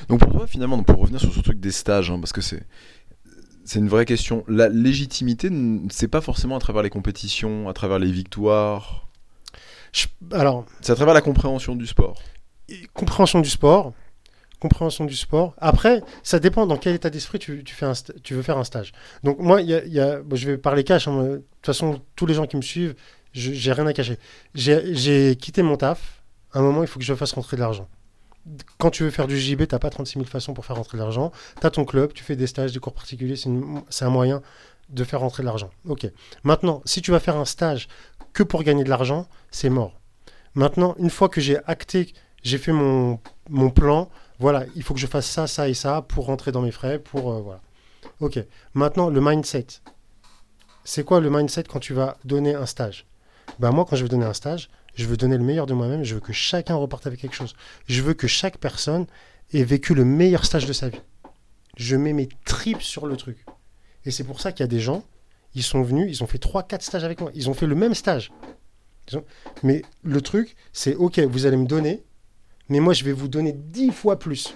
Donc pour toi, finalement, pour revenir sur ce truc des stages, hein, parce que c'est c'est une vraie question. La légitimité, c'est pas forcément à travers les compétitions, à travers les victoires. Je- alors, C'est à travers la compréhension du sport. compréhension du sport. Compréhension du sport. Après, ça dépend dans quel état d'esprit tu, tu fais un sta- tu veux faire un stage. Donc, moi, il y a, il y a- bon, je vais parler cash. hein, de toute façon, tous les gens qui me suivent, j'ai rien à cacher. J'ai quitté mon taf. À un moment, il faut que je fasse rentrer de l'argent. Quand tu veux faire du JB, tu n'as pas 36 000 façons pour faire rentrer de l'argent. Tu as ton club, tu fais des stages, des cours particuliers. C'est un moyen de faire rentrer de l'argent. Ok. Maintenant, si tu vas faire un stage que pour gagner de l'argent, c'est mort. Maintenant, une fois que j'ai acté, j'ai fait mon, plan, voilà, il faut que je fasse ça, ça et ça pour rentrer dans mes frais, pour euh. Ok. Maintenant, le mindset. C'est quoi le mindset quand tu vas donner un stage? Ben moi, quand je veux donner un stage, je veux donner le meilleur de moi-même. Je veux que chacun reparte avec quelque chose. Je veux que chaque personne ait vécu le meilleur stage de sa vie. Je mets mes tripes sur le truc. Et c'est pour ça qu'il y a des gens, ils sont venus, ils ont fait 3-4 stages avec moi. Ils ont fait le même stage. Mais le truc, c'est ok, vous allez me donner, mais moi je vais vous donner 10 fois plus.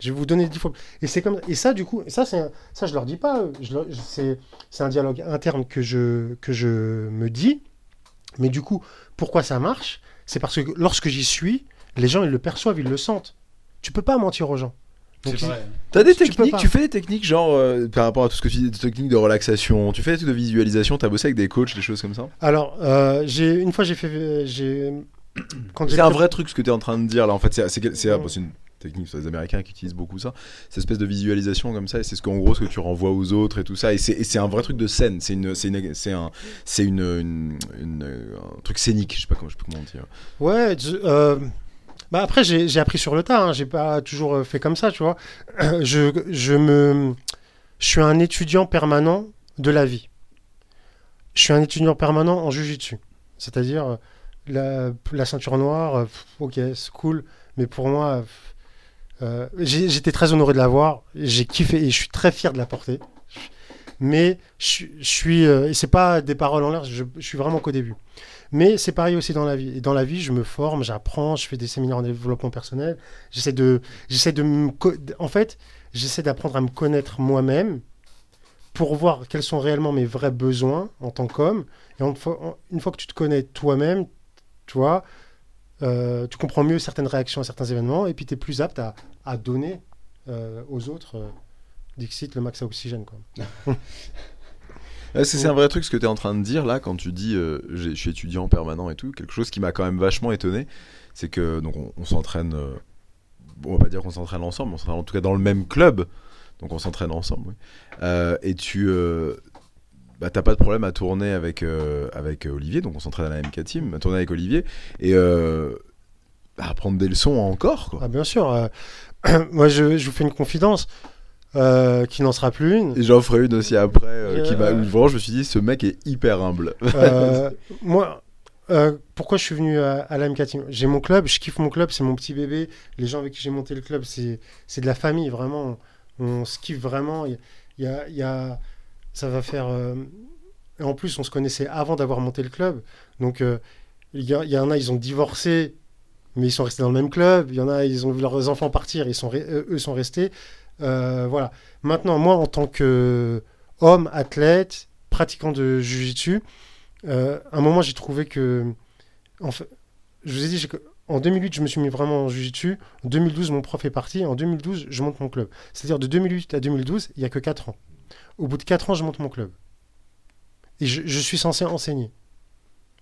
Je vais vous donner 10 fois plus. Et c'est comme et ça du coup, ça c'est un- ça je leur dis pas, je- c'est c'est un dialogue interne que je que je me dis. Mais du coup, pourquoi ça marche? C'est parce que lorsque j'y suis, les gens ils le perçoivent, ils le sentent. Tu peux pas mentir aux gens. Donc. T'as des Tu peux techniques, tu fais des techniques genre euh, par rapport à tout ce que tu dis, des techniques de relaxation, tu fais des trucs de visualisation, t'as bossé avec des coachs, des choses comme ça? Alors, euh, j'ai une fois j'ai fait j'ai quand C'est un vrai truc ce que tu es en train de dire là en fait, c'est c'est- c'est- bon, c'est une technique, c'est les Américains qui utilisent beaucoup ça, cette espèce de visualisation comme ça, et c'est ce qu'en gros ce que tu renvoies aux autres et tout ça, et c'est un vrai truc de scène, c'est une, c'est une, c'est un, c'est une, une- une- un truc scénique, je sais pas comment, je sais pas comment dire. Ouais, je- euh, bah après j'ai appris sur le tas, hein, j'ai pas toujours euh, fait comme ça, tu vois. Je, je me, je suis un étudiant permanent de la vie. Je suis un étudiant permanent en jujitsu, c'est-à-dire euh, la, la ceinture noire, euh, ok, c'est cool, mais pour moi, j'étais très honoré de l'avoir, j'ai kiffé et je suis très fier de la porter. Mais je, je suis, euh, c'est pas des paroles en l'air, je, je suis vraiment qu'au début. Mais c'est pareil aussi dans la vie. Et dans la vie, je me forme, j'apprends, je fais des séminaires en développement personnel. J'essaie de, j'essaie de, en fait, j'essaie d'apprendre à me connaître moi-même pour voir quels sont réellement mes vrais besoins en tant qu'homme. Et une fois que tu te connais toi-même, tu vois, euh, tu comprends mieux certaines réactions à certains événements et puis tu es plus apte à, à donner euh, aux autres. Dixit, le max à oxygène. Quoi. C'est un vrai truc ce que tu es en train de dire là quand tu dis euh, je suis étudiant permanent et tout. Quelque chose qui m'a quand même vachement étonné, c'est que donc on, on s'entraîne, euh, on va pas dire qu'on s'entraîne ensemble, on s'entraîne en tout cas dans le même club, donc on s'entraîne ensemble. oui. Euh, et tu euh, bah, t'as pas de problème à tourner avec, avec Olivier, donc on s'entraîne à la MK Team, à tourner avec Olivier et à prendre des leçons encore quoi. Ah, bien sûr. moi, je, je vous fais une confidence euh, qui n'en sera plus une. Et j'en ferai une aussi après, euh, qui m'a, vraiment je me suis dit ce mec est hyper humble. Euh, moi, euh, pourquoi je suis venu à, à la MK Team J'ai mon club, je kiffe mon club, c'est mon petit bébé. Les gens avec qui j'ai monté le club, c'est de la famille, vraiment. On, on se kiffe vraiment. Il y a, il y a- ça va faire. et en plus, on se connaissait avant d'avoir monté le club. Donc, il y, y en a, ils ont divorcé. mais ils sont restés dans le même club. Il y en a, ils ont vu leurs enfants partir, ils sont, eux sont restés. Euh, voilà. Maintenant, moi, en tant que homme, athlète, pratiquant de Jiu-Jitsu, euh, un moment, j'ai trouvé que. En fait, je vous ai dit, en 2008, je me suis mis vraiment en Jiu-Jitsu. En 2012, mon prof est parti. En 2012, je monte mon club. C'est-à-dire de 2008 à 2012, il n'y a que 4 ans. Au bout de 4 ans, je monte mon club. Et je, suis censé enseigner.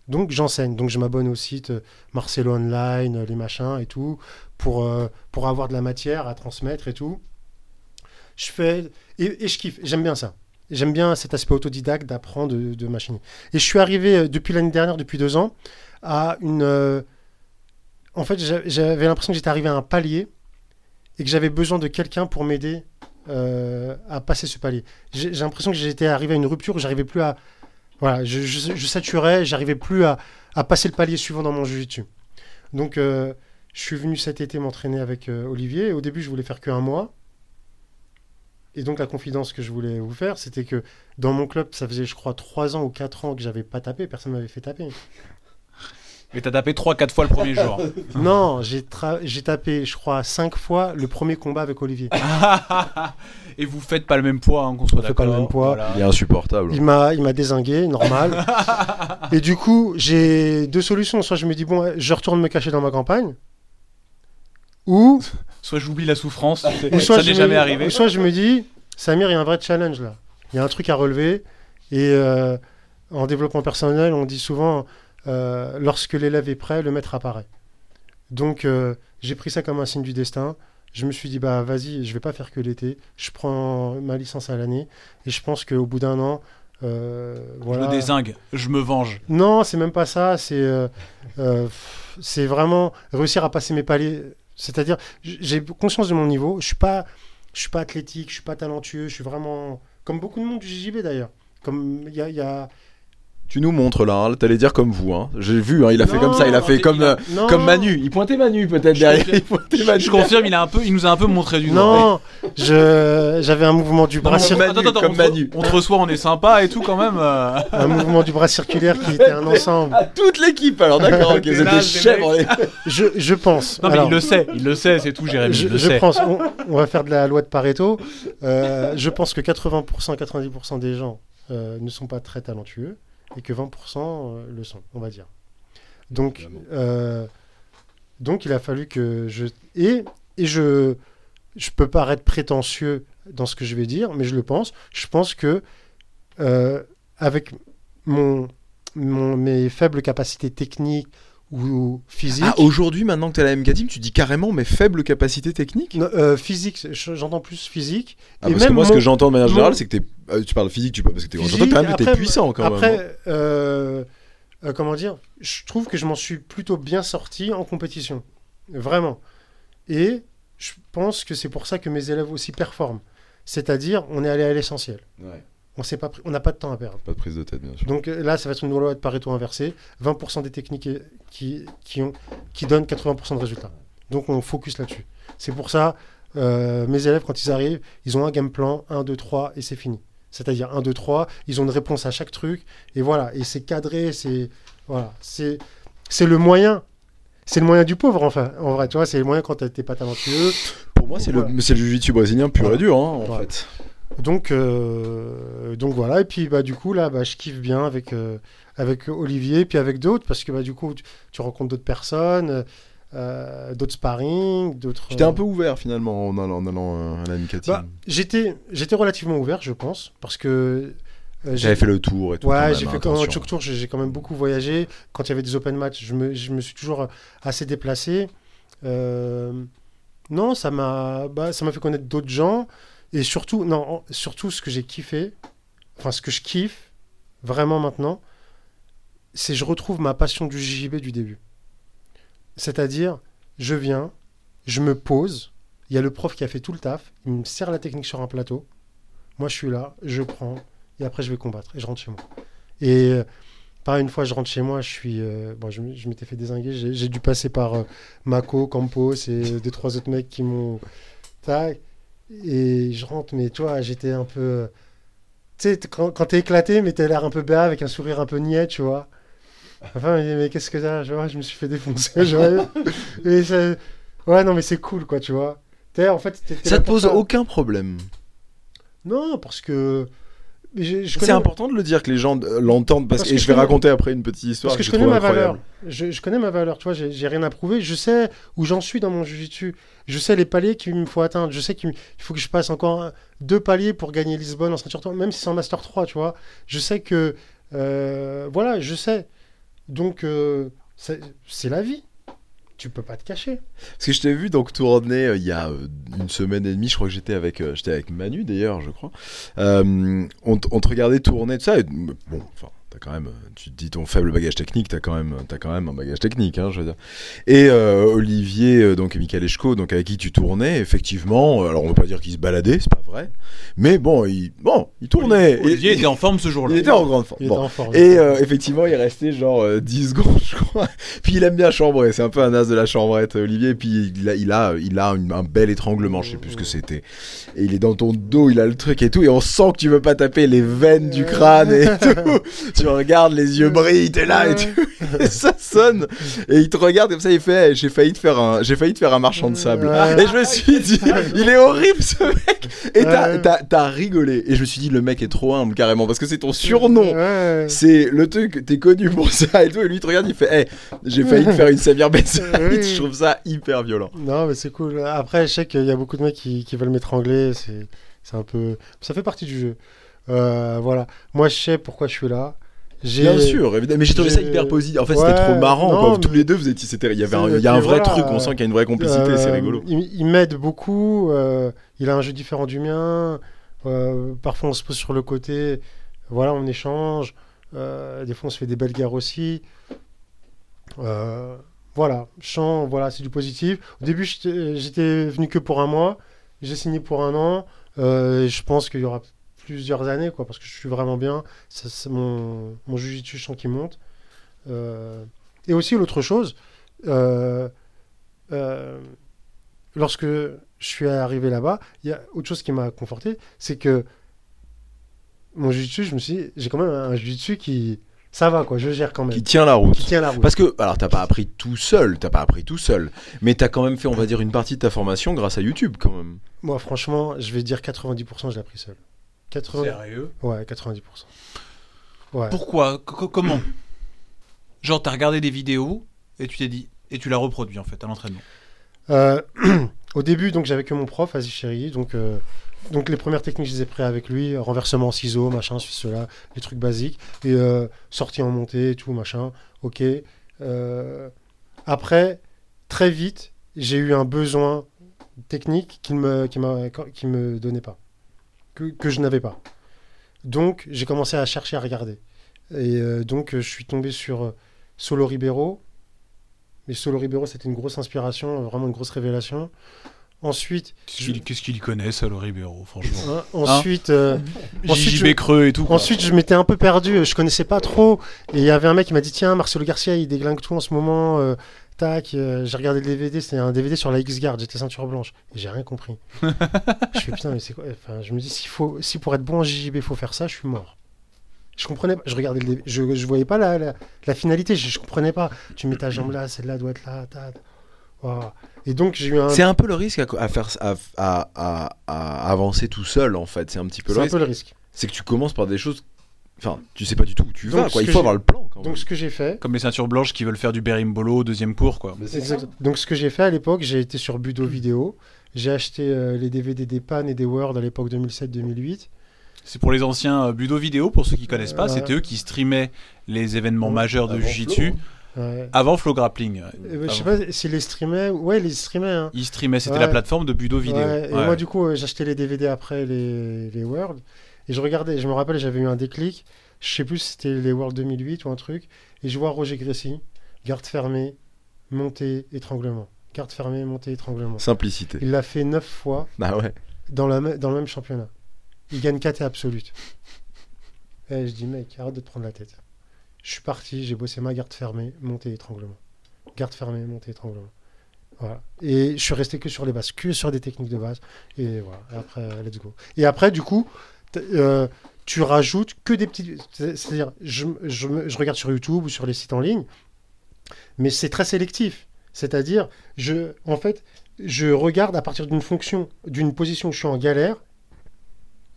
Donc j'enseigne. Donc je m'abonne au site euh, Marcelo Online, euh, les machins et tout, pour, euh, pour avoir de la matière à transmettre et tout. Je fais. Et, je kiffe. J'aime bien ça. J'aime bien cet aspect autodidacte d'apprendre, de, de machiner. Et je suis arrivé euh, depuis l'année dernière, depuis deux ans, à une. euh, En fait, j'a- j'avais l'impression que j'étais arrivé à un palier et que j'avais besoin de quelqu'un pour m'aider euh, à passer ce palier. J'ai l'impression que j'étais arrivé à une rupture où j'arrivais plus à. Voilà, je, je, je saturais, j'arrivais plus à, passer le palier suivant dans mon jiu-jitsu. Donc, je suis venu cet été m'entraîner avec Olivier. Au début, je voulais faire que un mois. Et donc, la confidence que je voulais vous faire, c'était que dans mon club, ça faisait, je crois, 3 ans ou 4 ans que j'avais pas tapé. Personne m'avait fait taper. Mais t'as tapé 3-4 fois le premier jour. non, j'ai tra- j'ai tapé, je crois, 5 fois le premier combat avec Olivier. Et vous faites pas le même poids, hein, qu'on soit On fait pas le d'accord. même poids. Voilà. Il est insupportable. Il m'a, il m'a désingué, normal. et du coup, j'ai deux solutions. Soit je me dis, bon, je retourne me cacher dans ma campagne. Ou, Soit j'oublie la souffrance, ou soit ça n'est me- jamais arrivé. ou soit je me dis, Samir, il y a un vrai challenge là. Il y a un truc à relever. Et euh, en développement personnel, on dit souvent, euh, lorsque l'élève est prêt, le maître apparaît. Donc, euh, j'ai pris ça comme un signe du destin. Je me suis dit, bah vas-y, je vais pas faire que l'été. Je prends ma licence à l'année. Et je pense qu'au bout d'un an, euh, Je voilà. me désingue, je me venge. Non, c'est même pas ça. C'est euh, euh, c'est vraiment réussir à passer mes paliers. C'est-à-dire, j'ai conscience de mon niveau. Je suis pas, je suis pas athlétique, je suis pas talentueux. Je suis vraiment comme beaucoup de monde du JJB d'ailleurs. Comme il y a- Tu nous montres là, hein, t'allais dire comme vous. Hein. J'ai vu, hein, il a fait comme ça, il a fait il comme, a- euh, comme Manu. Il pointait Manu peut-être derrière. confirme. Il pointait Manu. Je confirme, il, a un peu, il nous a un peu montré du doigt. Non, je j'avais un mouvement du bras mais cir- Manu, attends, attends, comme on te- Manu. On te reçoit, on est sympa et tout quand même. euh. un mouvement du bras circulaire qui était un ensemble. À toute l'équipe, alors d'accord, ok, T'es ils là, étaient ces chèvres. les- Je, je pense. Non mais Alors, il le sait, il le sait, c'est tout Jérémy, je, il le je sait. pense, on, on va faire de la loi de Pareto. Euh, je pense que 80%, 90% des gens euh, ne sont pas très talentueux et que 20% euh, le sont, on va dire. Donc, euh, donc il a fallu que je et et je je peux paraître prétentieux dans ce que je vais dire, mais je le pense. Je pense que euh, avec mon, mon mes faibles capacités techniques ou physiques, Ah, aujourd'hui, maintenant que t'es à la MK Team, tu dis carrément mes faibles capacités techniques Non, euh, physique, je- j'entends plus physique. Ah, Et parce que moi, ce que j'entends de manière mon- générale, c'est que euh, tu parles physique, tu. Parce que t'es. Physique, J'entends quand après- puissant même. hein. Après, euh, euh, comment dire, je trouve que je m'en suis plutôt bien sorti en compétition. Vraiment. Et je pense que c'est pour ça que mes élèves aussi performent. C'est-à-dire, on est allé à l'essentiel. Ouais. On pas n'a pas de temps à perdre. Pas de prise de tête, bien sûr. Donc euh, là, ça va être une loi de Pareto inversée. 20% des techniques qui, qui, ont, qui donnent 80% de résultats. Donc on focus là-dessus. C'est pour ça, euh, mes élèves, quand ils arrivent, ils ont un game plan, 1, 2, 3, et c'est fini. C'est-à-dire 1, 2, 3, ils ont une réponse à chaque truc, et voilà. Et c'est cadré, c'est voilà, c'est le moyen. C'est le moyen du pauvre, enfin, en vrai, tu vois, c'est le moyen quand t'es pas talentueux. Pour moi, c'est Voilà. le, le jiu-jitsu brésilien pur Voilà. et dur, hein, en Voilà. fait. Donc, euh, donc voilà, et puis bah, du coup, là, bah, je kiffe bien avec, euh, avec Olivier, puis avec d'autres, parce que bah, du coup, tu, tu rencontres d'autres personnes, euh, d'autres sparring, d'autres. T'es un peu ouvert finalement en allant, en allant à la. Bah, j'étais, j'étais relativement ouvert, je pense, parce que. J'avais fait le tour et tout. Ouais, quand même, j'ai hein, fait comme un attention. choc tour, j'ai quand même beaucoup voyagé. Quand il y avait des open match, je me, je me suis toujours assez déplacé. Non, ça m'a bah, ça m'a fait connaître d'autres gens. Et surtout, non, surtout ce que j'ai kiffé, enfin ce que je kiffe vraiment maintenant, c'est je retrouve ma passion du JJB du début. C'est-à-dire, je viens, je me pose, il y a le prof qui a fait tout le taf, il me sert la technique sur un plateau. Moi, je suis là, je prends, et après, je vais combattre, et je rentre chez moi. Et euh, pareil, une fois, je rentre chez moi, je suis. euh, bon, je, m'étais fait désinguer, j'ai dû passer par euh, Mako, Campos et deux, trois autres mecs qui m'ont. Et je rentre, mais toi, j'étais un peu. Tu sais, quand, quand t'es éclaté, mais t'as l'air un peu bas, avec un sourire un peu niais, tu vois. Enfin, il dit, mais qu'est-ce que t'as? Je vois, je me suis fait défoncer. Et ça- Ouais, non, mais c'est cool, quoi, tu vois. En fait, Ça te pose ça. aucun problème. Non, parce que. C'est important de le dire que les gens euh, l'entendent parce, Parce que et je vais connais- raconter après une petite histoire Parce que je connais ma valeur. Je, je connais ma valeur, tu vois, j'ai rien à prouver. Je sais où j'en suis dans mon jiu-jitsu. Je sais les paliers qu'il me faut atteindre. Je sais qu'il faut que je passe encore deux paliers pour gagner Lisbonne en ceinture 3, même si c'est en Master 3, tu vois. Je sais que. euh, voilà, je sais. Donc, euh, c'est la vie. Tu peux pas te cacher. Parce que je t'ai vu donc tourner euh, il y a euh, une semaine et demie, je crois que j'étais avec, euh, j'étais avec Manu d'ailleurs, je crois. On, te regardait tourner, tout ça. Bon, enfin, quand même, euh, tu te dis ton faible bagage technique, t'as quand même, t'as quand même un bagage technique, hein, je veux dire. Et euh, Olivier, euh, donc et Michael Eschko, donc avec qui tu tournais, effectivement, alors on veut pas dire qu'il se baladait, c'est pas vrai, mais bon, il, bon, il tournait. Olivier Et- était en forme ce jour-là. il était en grande forme. Il Bon. était en forme. Et euh, effectivement, il est resté genre euh, 10 secondes, je crois. Puis il aime bien chambrer, c'est un peu un as de la chambrette, Olivier. Puis il a, il a, il a une- un bel étranglement, je sais plus ce que c'était. Et il est dans ton dos, il a le truc et tout, et on sent que tu veux pas taper les veines du crâne et tout. tu regardes, les yeux brillent, t'es là et, tu- et ça sonne. Et il te regarde comme ça, il fait, j'ai failli te faire un, j'ai failli te faire un marchand de sable. Et je me suis dit, il est horrible ce mec. Et t'as, Ouais. t'as, t'as rigolé. Et je me suis dit, le mec est trop humble carrément, parce que c'est ton surnom. C'est le truc, t'es connu pour ça et tout. Et lui, il te regarde, il fait Hey, j'ai failli te faire une Samir Ben. Je trouve ça hyper violent. Non, mais c'est cool. Après, je sais qu'il y a beaucoup de mecs qui, qui veulent m'étrangler. C'est, c'est un peu. Ça fait partie du jeu. Euh, voilà. Moi, je sais pourquoi je suis là. Bien sûr, évidemment. Mais j'ai trouvé ça hyper positif. En fait, Ouais, c'était trop marrant. non, quoi. Tous mais- les deux, vous étiez, c'était, il y avait un, C'est- il y a un vrai voilà, truc. On sent qu'il y a une vraie complicité. c'est Euh, rigolo. Il, il m'aide beaucoup. euh, il a un jeu différent du mien. euh, parfois, on se pose sur le côté. Voilà, on échange. des fois, on se fait des belles guerres aussi. Voilà, chant, voilà, c'est du positif. Au début, j'étais venu que pour un mois. J'ai signé pour un an. je pense qu'il y aura plusieurs années, quoi, parce que je suis vraiment bien. Ça, c'est mon, mon jujitsu, je sens qu'il monte. Euh, et aussi, l'autre chose, euh, euh, lorsque je suis arrivé là-bas, il y a autre chose qui m'a conforté, c'est que mon jiu-jitsu, je me suis dit, j'ai quand même un jiu-jitsu qui, ça va quoi, je gère quand même, Qui tient la route. qui tient la route. Parce que, alors, t'as pas appris tout seul, t'as pas appris tout seul, mais t'as quand même fait, on va dire, une partie de ta formation grâce à YouTube, quand même. Moi, franchement, je vais dire 90%, je l'ai appris seul. 80... Sérieux Ouais, 90%. Ouais. Pourquoi Co- co- Comment Genre, t'as regardé des vidéos et tu t'es dit. Et tu l'as reproduit en fait à l'entraînement. Euh, au début, donc j'avais que mon prof, Aziz Chéri, donc euh, donc les premières techniques, je les ai prises avec lui, renversement en ciseaux, machin, ceci, cela, les trucs basiques, et euh, sortie en montée, et tout, machin, ok. Euh, après, très vite, j'ai eu un besoin technique qu'il me, qui qui me donnait pas, que, que je n'avais pas. Donc, j'ai commencé à chercher à regarder. Et euh, donc, euh, je suis tombé sur euh, Solo Ribeiro. Mais Solo Ribeiro, c'était une grosse inspiration, euh, vraiment une grosse révélation. Ensuite, Qu'est-ce qu'il connaît, le Ribeiro, franchement hein, ensuite, euh, Ensuite, JJB je- creux et tout. quoi. ensuite, je m'étais un peu perdu, je connaissais pas trop. Et il y avait un mec qui m'a dit Tiens, Marcelo Garcia, il déglingue tout en ce moment. Tac, euh, j'ai regardé le DVD, c'était un DVD sur la X-Guard, j'étais ceinture blanche. Et j'ai rien compris. je fais Putain, mais c'est quoi enfin, Je me dis faut, si pour être bon en JJB, il faut faire ça, je suis mort. Je comprenais pas, je regardais le DVD, je, je voyais pas la, la, la finalité, je, je comprenais pas. Tu mets ta jambe là, celle-là doit être là, ta- ta- Voilà. Et donc, j'ai eu un. C'est un peu le risque à, à faire, à, à- à- à avancer tout seul, en fait. C'est un petit peu le C'est un risque. peu le risque. C'est que tu commences par des choses. Enfin, tu sais pas du tout où tu Donc, vas, quoi. Il faut avoir le plan, quand même. Donc, ce que j'ai fait, Comme les ceintures blanches qui veulent faire du berimbolo au deuxième cours, quoi. Exact. Donc ce que j'ai fait à l'époque, j'ai été sur Budo Vidéo, j'ai acheté euh, les DVD des Pan et des Word à l'époque 2007-2008. C'est pour les anciens euh, Budo vidéo, pour ceux qui connaissent pas, Ouais. c'était eux qui streamaient les événements majeurs de Avant Jiu-Jitsu Ouais. avant Flow Grappling. Euh, je sais pas si les streamaient, ouais les streamaient. Hein. Ils streamaient, c'était Ouais. la plateforme de Budo vidéo. Ouais, et Ouais. moi du coup euh, j'achetais les DVD après les, les Word et je regardais, je me rappelle j'avais eu un déclic, je sais plus si c'était les Word 2008 ou un truc, et je vois Roger Grécy, garde fermée, montée, étranglement. Garde fermée, montée, étranglement. Simplicité. Il l'a fait neuf fois Ah ouais. dans, la, dans le même championnat. Il gagne 4 et absolute. Et je dis, mec, arrête de te prendre la tête. Je suis parti, j'ai bossé ma garde fermée, montée, étranglement. Garde fermée, montée, étranglement. Voilà. Et je suis resté que sur les bases, que sur des techniques de base. Et voilà, Et après, let's go. Et après, du coup, euh, tu rajoutes que des petites. c'est- C'est-à-dire, je, je, je regarde sur YouTube ou sur les sites en ligne, mais c'est très sélectif. C'est-à-dire, je, en fait, je regarde à partir d'une fonction, d'une position où je suis en galère,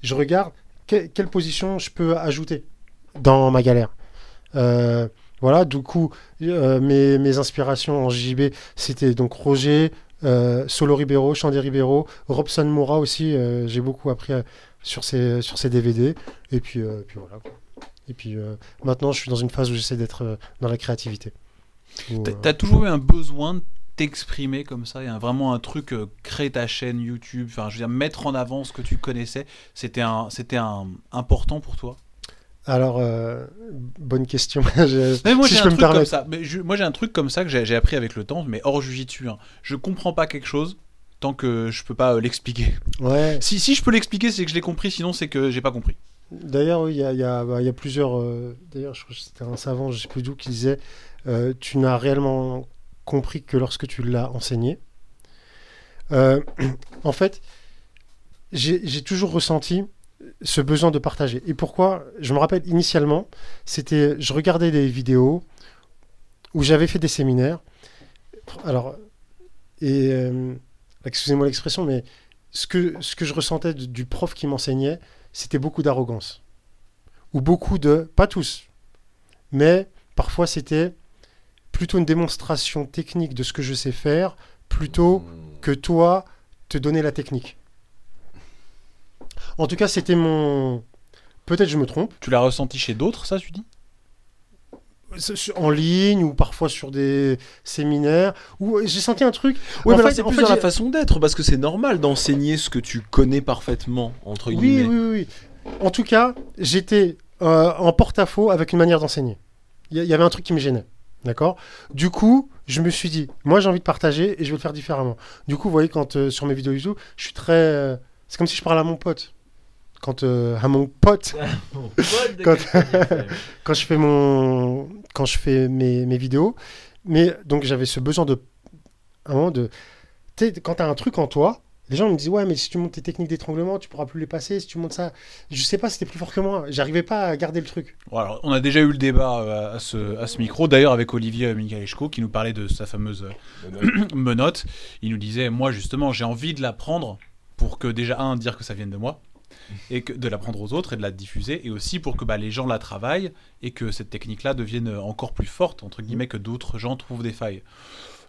je regarde que- quelle position je peux ajouter dans ma galère. Euh, voilà, du coup, euh, mes, mes inspirations en JB, c'était donc Roger, Solo Ribeiro, Chandé Ribeiro, Robson Moura aussi, j'ai beaucoup appris euh, sur ces, sur ces DVD. Et puis, euh, puis voilà. quoi. Et puis euh, maintenant, je suis dans une phase où j'essaie d'être euh, dans la créativité. T'as- toujours eu un besoin de t'exprimer comme ça, il y a vraiment un truc, créer ta chaîne YouTube, enfin je veux dire mettre en avant ce que tu connaissais, c'était un, c'était un, important pour toi? Alors, euh, bonne question. Je- Mais moi si j'ai un me truc comme ça, mais je- moi j'ai un truc comme ça que j'ai j'ai appris avec le temps, mais hors jujitsu, hein. je comprends pas quelque chose tant que je peux pas euh, l'expliquer. Ouais. Si, si je peux l'expliquer, c'est que je l'ai compris, sinon c'est que j'ai pas compris. D'ailleurs, oui, il y a, il y a- bah, il y a plusieurs. euh, D'ailleurs, je crois que c'était un savant, je sais plus d'où, qui disait euh, Tu n'as réellement compris que lorsque tu l'as enseigné. Euh, en fait, j'ai j'ai toujours ressenti ce besoin de partager. Et pourquoi? Je me rappelle initialement, c'était. Je regardais des vidéos où j'avais fait des séminaires. Alors, et. Excusez-moi l'expression, mais ce que, ce que je ressentais du- du prof qui m'enseignait, c'était beaucoup d'arrogance. Ou beaucoup de... Pas tous. Mais parfois c'était plutôt une démonstration technique de ce que je sais faire, plutôt que toi te donner la technique. En tout cas, c'était mon... Peut-être je me trompe. Tu l'as ressenti chez d'autres, ça tu dis? En ligne ou parfois sur des séminaires. Où j'ai senti un truc. Oui, mais c'est plus fait, dans la façon d'être, parce que c'est normal d'enseigner ce que tu connais parfaitement, entre Oui, guillemets. oui, oui, oui. En tout cas, j'étais euh, en porte-à-faux avec une manière d'enseigner. Il y, avait un truc qui me gênait. D'accord? Du coup, je me suis dit, moi j'ai envie de partager et je vais le faire différemment. Du coup, vous voyez, quand euh, sur mes vidéos YouTube, je suis très. euh, c'est comme si je parlais à mon pote. Quand, euh, à mon pote, Quand- quand je fais mon quand je fais mes, mes vidéos. Mais donc j'avais ce besoin de un moment de tu sais quand tu as un truc en toi les gens me disent ouais mais si tu montes tes techniques d'étranglement tu pourras plus les passer. Si tu montes ça je sais pas c'était plus fort que moi. J'arrivais pas à garder le truc. Bon, alors, on a déjà eu le débat euh, à ce, à ce micro, d'ailleurs avec Olivier Michaelchko qui nous parlait de sa fameuse euh, menotte. Il nous disait, moi justement, j'ai envie de l'apprendre pour que déjà, un, dire que ça vienne de moi, et que, de l'apprendre aux autres et de la diffuser, et aussi pour que bah, les gens la travaillent et que cette technique-là devienne encore plus forte, entre guillemets, que d'autres gens trouvent des failles.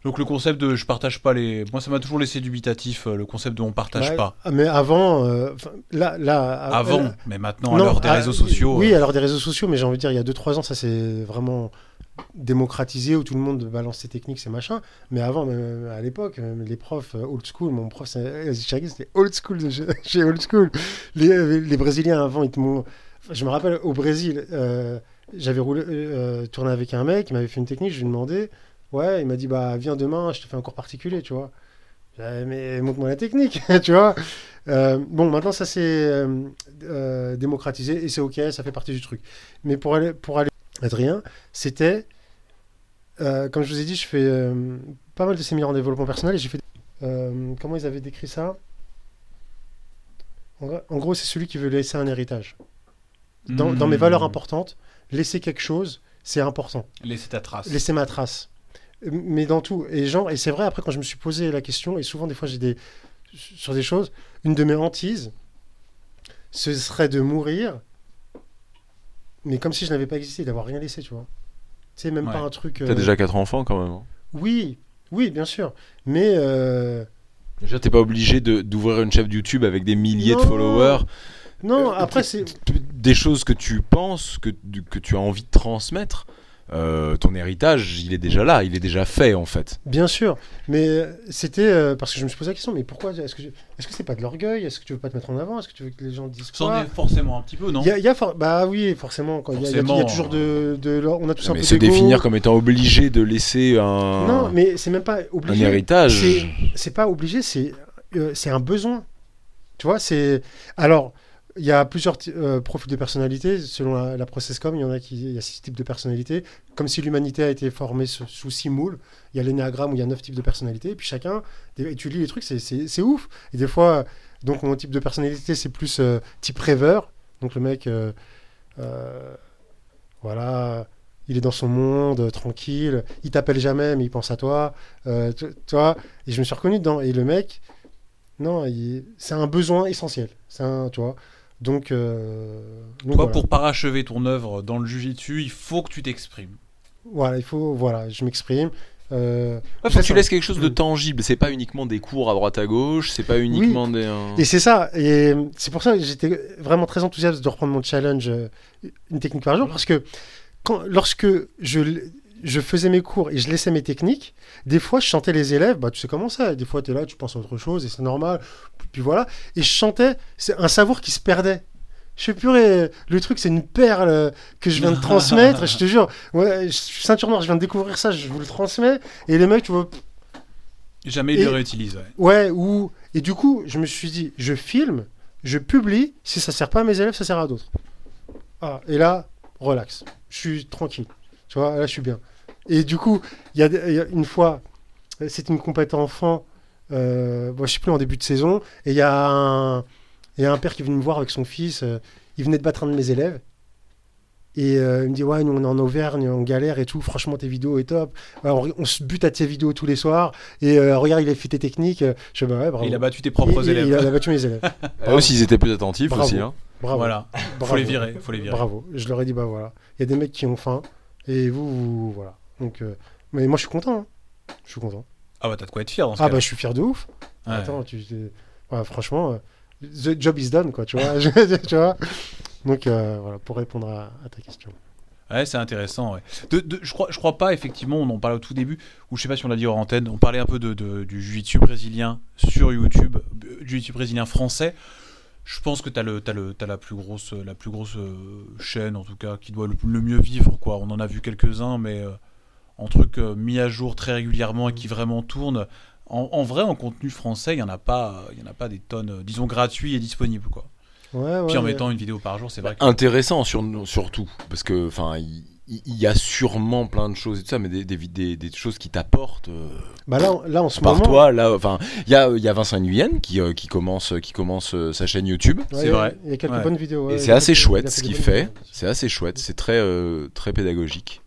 Donc le concept de je partage pas les... Moi ça m'a toujours laissé dubitatif, euh, le concept de on partage Ouais, pas. ah, mais avant euh, là là Avant, là- mais maintenant à Non, l'heure des ah, réseaux sociaux... oui euh, alors des réseaux sociaux mais j'ai envie de dire il y a 2-3 ans ça c'est vraiment démocratisé où tout le monde balance ses techniques ses machins. Mais avant même à l'époque même les profs euh, old school mon prof c'était old school chez, old school. Les, les brésiliens avant ils te m'ont- je me rappelle au Brésil euh, j'avais roulé euh, tourné avec un mec il m'avait fait une technique je lui ai demandé ouais il m'a dit bah viens demain je te fais un cours particulier tu vois. Mais montre-moi la technique tu vois. Euh, bon maintenant ça s'est euh, euh, démocratisé et c'est ok ça fait partie du truc. Mais pour aller pour aller Adrien c'était euh, comme je vous ai dit je fais euh, pas mal de séminaires en développement personnel et j'ai fait euh, comment ils avaient décrit ça? En, gros c'est celui qui veut laisser un héritage dans, dans mes hmm, valeurs importantes laisser quelque chose c'est important Laisser ta trace. laisser ma trace. Mais dans tout. Et genre, et c'est vrai, après, quand je me suis posé la question, et souvent, des fois, j'ai des. Sur des choses, une de mes hantises, ce serait de mourir, mais comme si je n'avais pas existé, d'avoir rien laissé, tu vois. Tu sais, même Ouais. pas un truc. T'as euh, déjà quatre enfants quand même. hein. Oui, oui, bien sûr. Mais. euh, Déjà, t'es pas obligé d'ouvrir une chaîne YouTube avec des milliers de followers. Non, Euh, après, c'est. Des choses que tu penses, que, que tu as envie de transmettre. Euh, ton héritage, il est déjà là, il est déjà fait en fait. Bien sûr, mais c'était euh, parce que je me suis posé la question, mais pourquoi Est-ce que je- est-ce que c'est pas de l'orgueil? Est-ce que tu veux pas te mettre en avant? Est-ce que tu veux que les gens disent C'en quoi? est forcément un petit peu, non? Il y a, il y a for- bah oui, forcément. Quand il y a- y, y toujours de, de l'or- on a tous un Mais peu se définir comme étant obligé de laisser un, Non, mais c'est même pas un obligé. héritage. C'est- C'est pas obligé, c'est euh, c'est un besoin. Tu vois, c'est alors il y a plusieurs euh, profils de personnalité selon la, Processcom. Il y en a qui, il y a six types de personnalités. Comme si l'humanité a été formée sous, six moules. Il y a l'énéagramme où il y a neuf types de personnalités. Et puis chacun, et tu lis les trucs, c'est- ouf. Et des fois, donc mon type de personnalité, c'est plus euh, type rêveur. Donc le mec, euh, euh, voilà, il est dans son monde, tranquille, il t'appelle jamais, mais il pense à toi, vois. Et je me suis reconnu dedans. Et le mec, non, c'est un besoin essentiel. C'est un, tu vois. Donc, euh, donc Toi, voilà. pour parachever ton œuvre dans le jujitsu, il faut que tu t'exprimes. Voilà, il faut, voilà, je m'exprime. Euh, Ouais, faut que tu laisses quelque chose de Mm. tangible. C'est pas uniquement des cours à droite à gauche. C'est pas uniquement des. euh, Et c'est ça, et c'est pour ça que j'étais vraiment très enthousiaste de reprendre mon challenge euh, une technique par jour, parce que quand, lorsque je faisais mes cours et je laissais mes techniques, des fois je chantais les élèves, bah tu sais comment ça, des fois tu es là, tu penses à autre chose et c'est normal, puis voilà, et je chantais, c'est un savoir qui se perdait. Je sais plus, le truc c'est une perle que je viens de transmettre, je te jure, ouais, je suis ceinture noire, je viens de découvrir ça, je vous le transmets, et les mecs, tu vois, Jamais il Et- le réutilise. ouais. Ouais, ou. Et du coup, je me suis dit, je filme, je publie, si ça sert pas à mes élèves, ça sert à d'autres. Ah, et là, relax. Je suis tranquille. Tu vois, là, je suis bien. Et du coup, il y, a y une fois, c'était une compète enfant, euh, bon, je sais plus, en début de saison, et il y, a un- il y a un père qui est venu me voir avec son fils, euh, il venait de battre un de mes élèves. Et euh, il me dit, ouais, nous on est en Auvergne, on galère et tout, franchement tes vidéos est top. Ouais, on, on se bute à tes vidéos tous les soirs. Et euh, regarde, il a fait tes techniques. Je dis, bah ouais, bravo. Il a battu tes propres Et- et élèves. Il a battu mes élèves. Ah, aussi, ils étaient plus attentifs Bravo. aussi. Hein. Bravo. Voilà, Bravo. faut les virer, faut les virer. Bravo. Je leur ai dit, bah voilà. Il y a des mecs qui ont faim. Et vous, vous- voilà. Donc, euh, mais moi, je suis content. hein. Je suis content. Ah bah t'as de quoi être fier dans ce Ah, cas. bah, je suis fier de ouf. Ouais. Attends, tu. tu- ouais, franchement, euh, the job is done, quoi. Tu vois. Tu vois Donc, euh, voilà, pour répondre à, à ta question. Ouais, c'est intéressant. Ouais. De, de- je crois, je crois pas effectivement. On en parlait au tout début, ou je sais pas si on l'a dit hors antenne. On parlait un peu de, de- du jiu-jitsu brésilien sur YouTube, euh, jiu-jitsu brésilien français. Je pense que t'as le, t'as le, t'as la plus grosse, la plus grosse chaîne en tout cas qui doit le, le mieux vivre quoi. On en a vu quelques-uns, mais euh, en truc euh, mis à jour très régulièrement et qui vraiment tourne. En, en vrai, en contenu français, il y en a pas, il y en a pas des tonnes, euh, disons gratuits et disponibles quoi. Ouais, ouais. Puis en mettant une vidéo par jour, c'est vrai. que- Intéressant sur, surtout parce que enfin il y a sûrement plein de choses et tout ça, mais des, des, des, des choses qui t'apportent euh, Bah là, là, en ce par moment. toi. Là, enfin, il y a, il y a Vincent Nguyen qui, euh, qui commence, qui commence euh, sa chaîne YouTube. ouais, c'est vrai. Il y a quelques Ouais. bonnes vidéos. ouais, Et c'est assez il chouette ce qu'il fait. C'est assez chouette. C'est très, très pédagogique.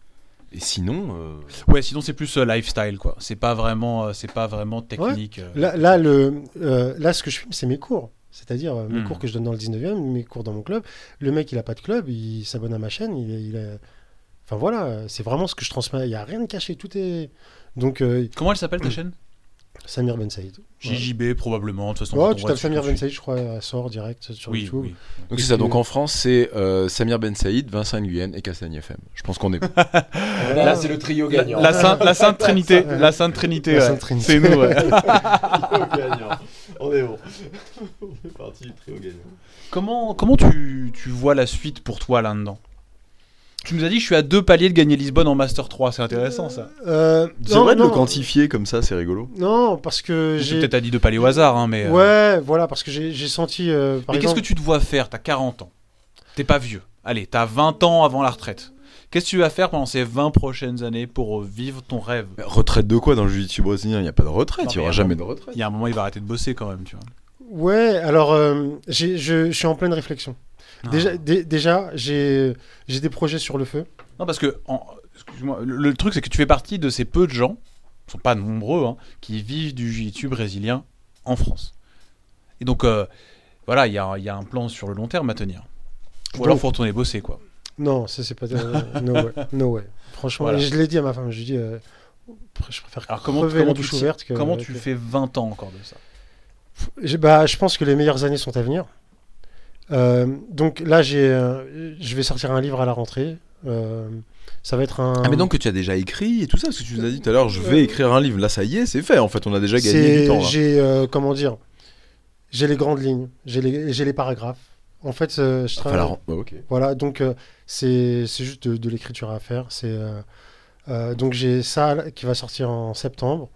Et sinon, euh, Ouais, sinon c'est plus euh, lifestyle quoi. C'est pas vraiment, euh, c'est pas vraiment technique. euh. Là, là, le, euh, là, ce que je filme, c'est mes cours. C'est-à-dire mes Hmm. cours que je donne dans le 19e, mes cours dans mon club. Le mec, il a pas de club, il s'abonne à ma chaîne. Il, Enfin voilà, c'est vraiment ce que je transmets. Il n'y a rien de caché, tout est. Donc, euh, Comment elle s'appelle ta chaîne? Samir Ben Saïd. Ouais. JJB probablement. De toute façon. Ouais, tu tapes Samir Ben. Saïd, je crois, elle sort direct sur Oui, YouTube. oui. donc c'est ça. Donc en France, c'est euh, Samir Ben Saïd, Vincent Nguyen et Castagne FM. Je pense qu'on est. Voilà. Là, c'est le trio gagnant. La, Sainte, la Sainte Trinité, la Sainte Trinité, La ouais. Sainte Trinité. c'est nous. ouais. gagnant. On est bon. On fait partie du trio gagnant. comment comment tu, tu vois la suite pour toi là-dedans? Tu nous as dit je suis à deux paliers de gagner Lisbonne en Master 3, c'est intéressant ça. Euh, C'est vrai de le quantifier comme ça, c'est rigolo. Non, parce que J'ai peut-être à dit deux paliers au hasard, hein, mais. euh, Ouais, voilà, parce que j'ai senti. euh, par Mais qu'est-ce que tu te vois faire? T'as 40 ans. T'es pas vieux. Allez, t'as 20 ans avant la retraite. Qu'est-ce que tu vas faire pendant ces 20 prochaines années pour vivre ton rêve? Retraite de quoi dans le jiu-jitsu brésilien? Il n'y a pas de retraite. Non, Il n'y aura jamais de retraite. Il y a un moment, il va arrêter de bosser quand même, tu vois. Ouais, alors euh, je suis en pleine réflexion. Déjà, Ah. dé- déjà j'ai des projets sur le feu. Non, parce que, en- le, le truc, c'est que tu fais partie de ces peu de gens, ils sont pas nombreux, hein, qui vivent du jiu-jitsu brésilien en France. Et donc, euh, voilà, il y a, y a un plan sur le long terme à tenir. Ou Donc- alors, faut retourner bosser, quoi. Non, ça c'est pas. euh, no way. No way. Franchement, Voilà. je l'ai dit à ma femme. Je lui ai dit, euh, je préfère Alors, comment, crever comment, tu, ouverte que. comment tu fais 20 ans encore de ça? Bah, je pense que les meilleures années sont à venir. Euh, donc là, j'ai, euh, je vais sortir un livre à la rentrée. Euh, ça va être un. Ah mais donc que tu as déjà écrit et tout ça, parce que tu nous as dit tout à l'heure, je vais écrire un livre. Là, ça y est, c'est fait. En fait, on a déjà gagné du temps. là. J'ai comment dire J'ai les grandes lignes, j'ai les, j'ai les paragraphes. En fait, je Enfin, travaille. la ren- bah, ok. Voilà, donc c'est c'est juste de, de l'écriture à faire. C'est donc j'ai ça qui va sortir en septembre.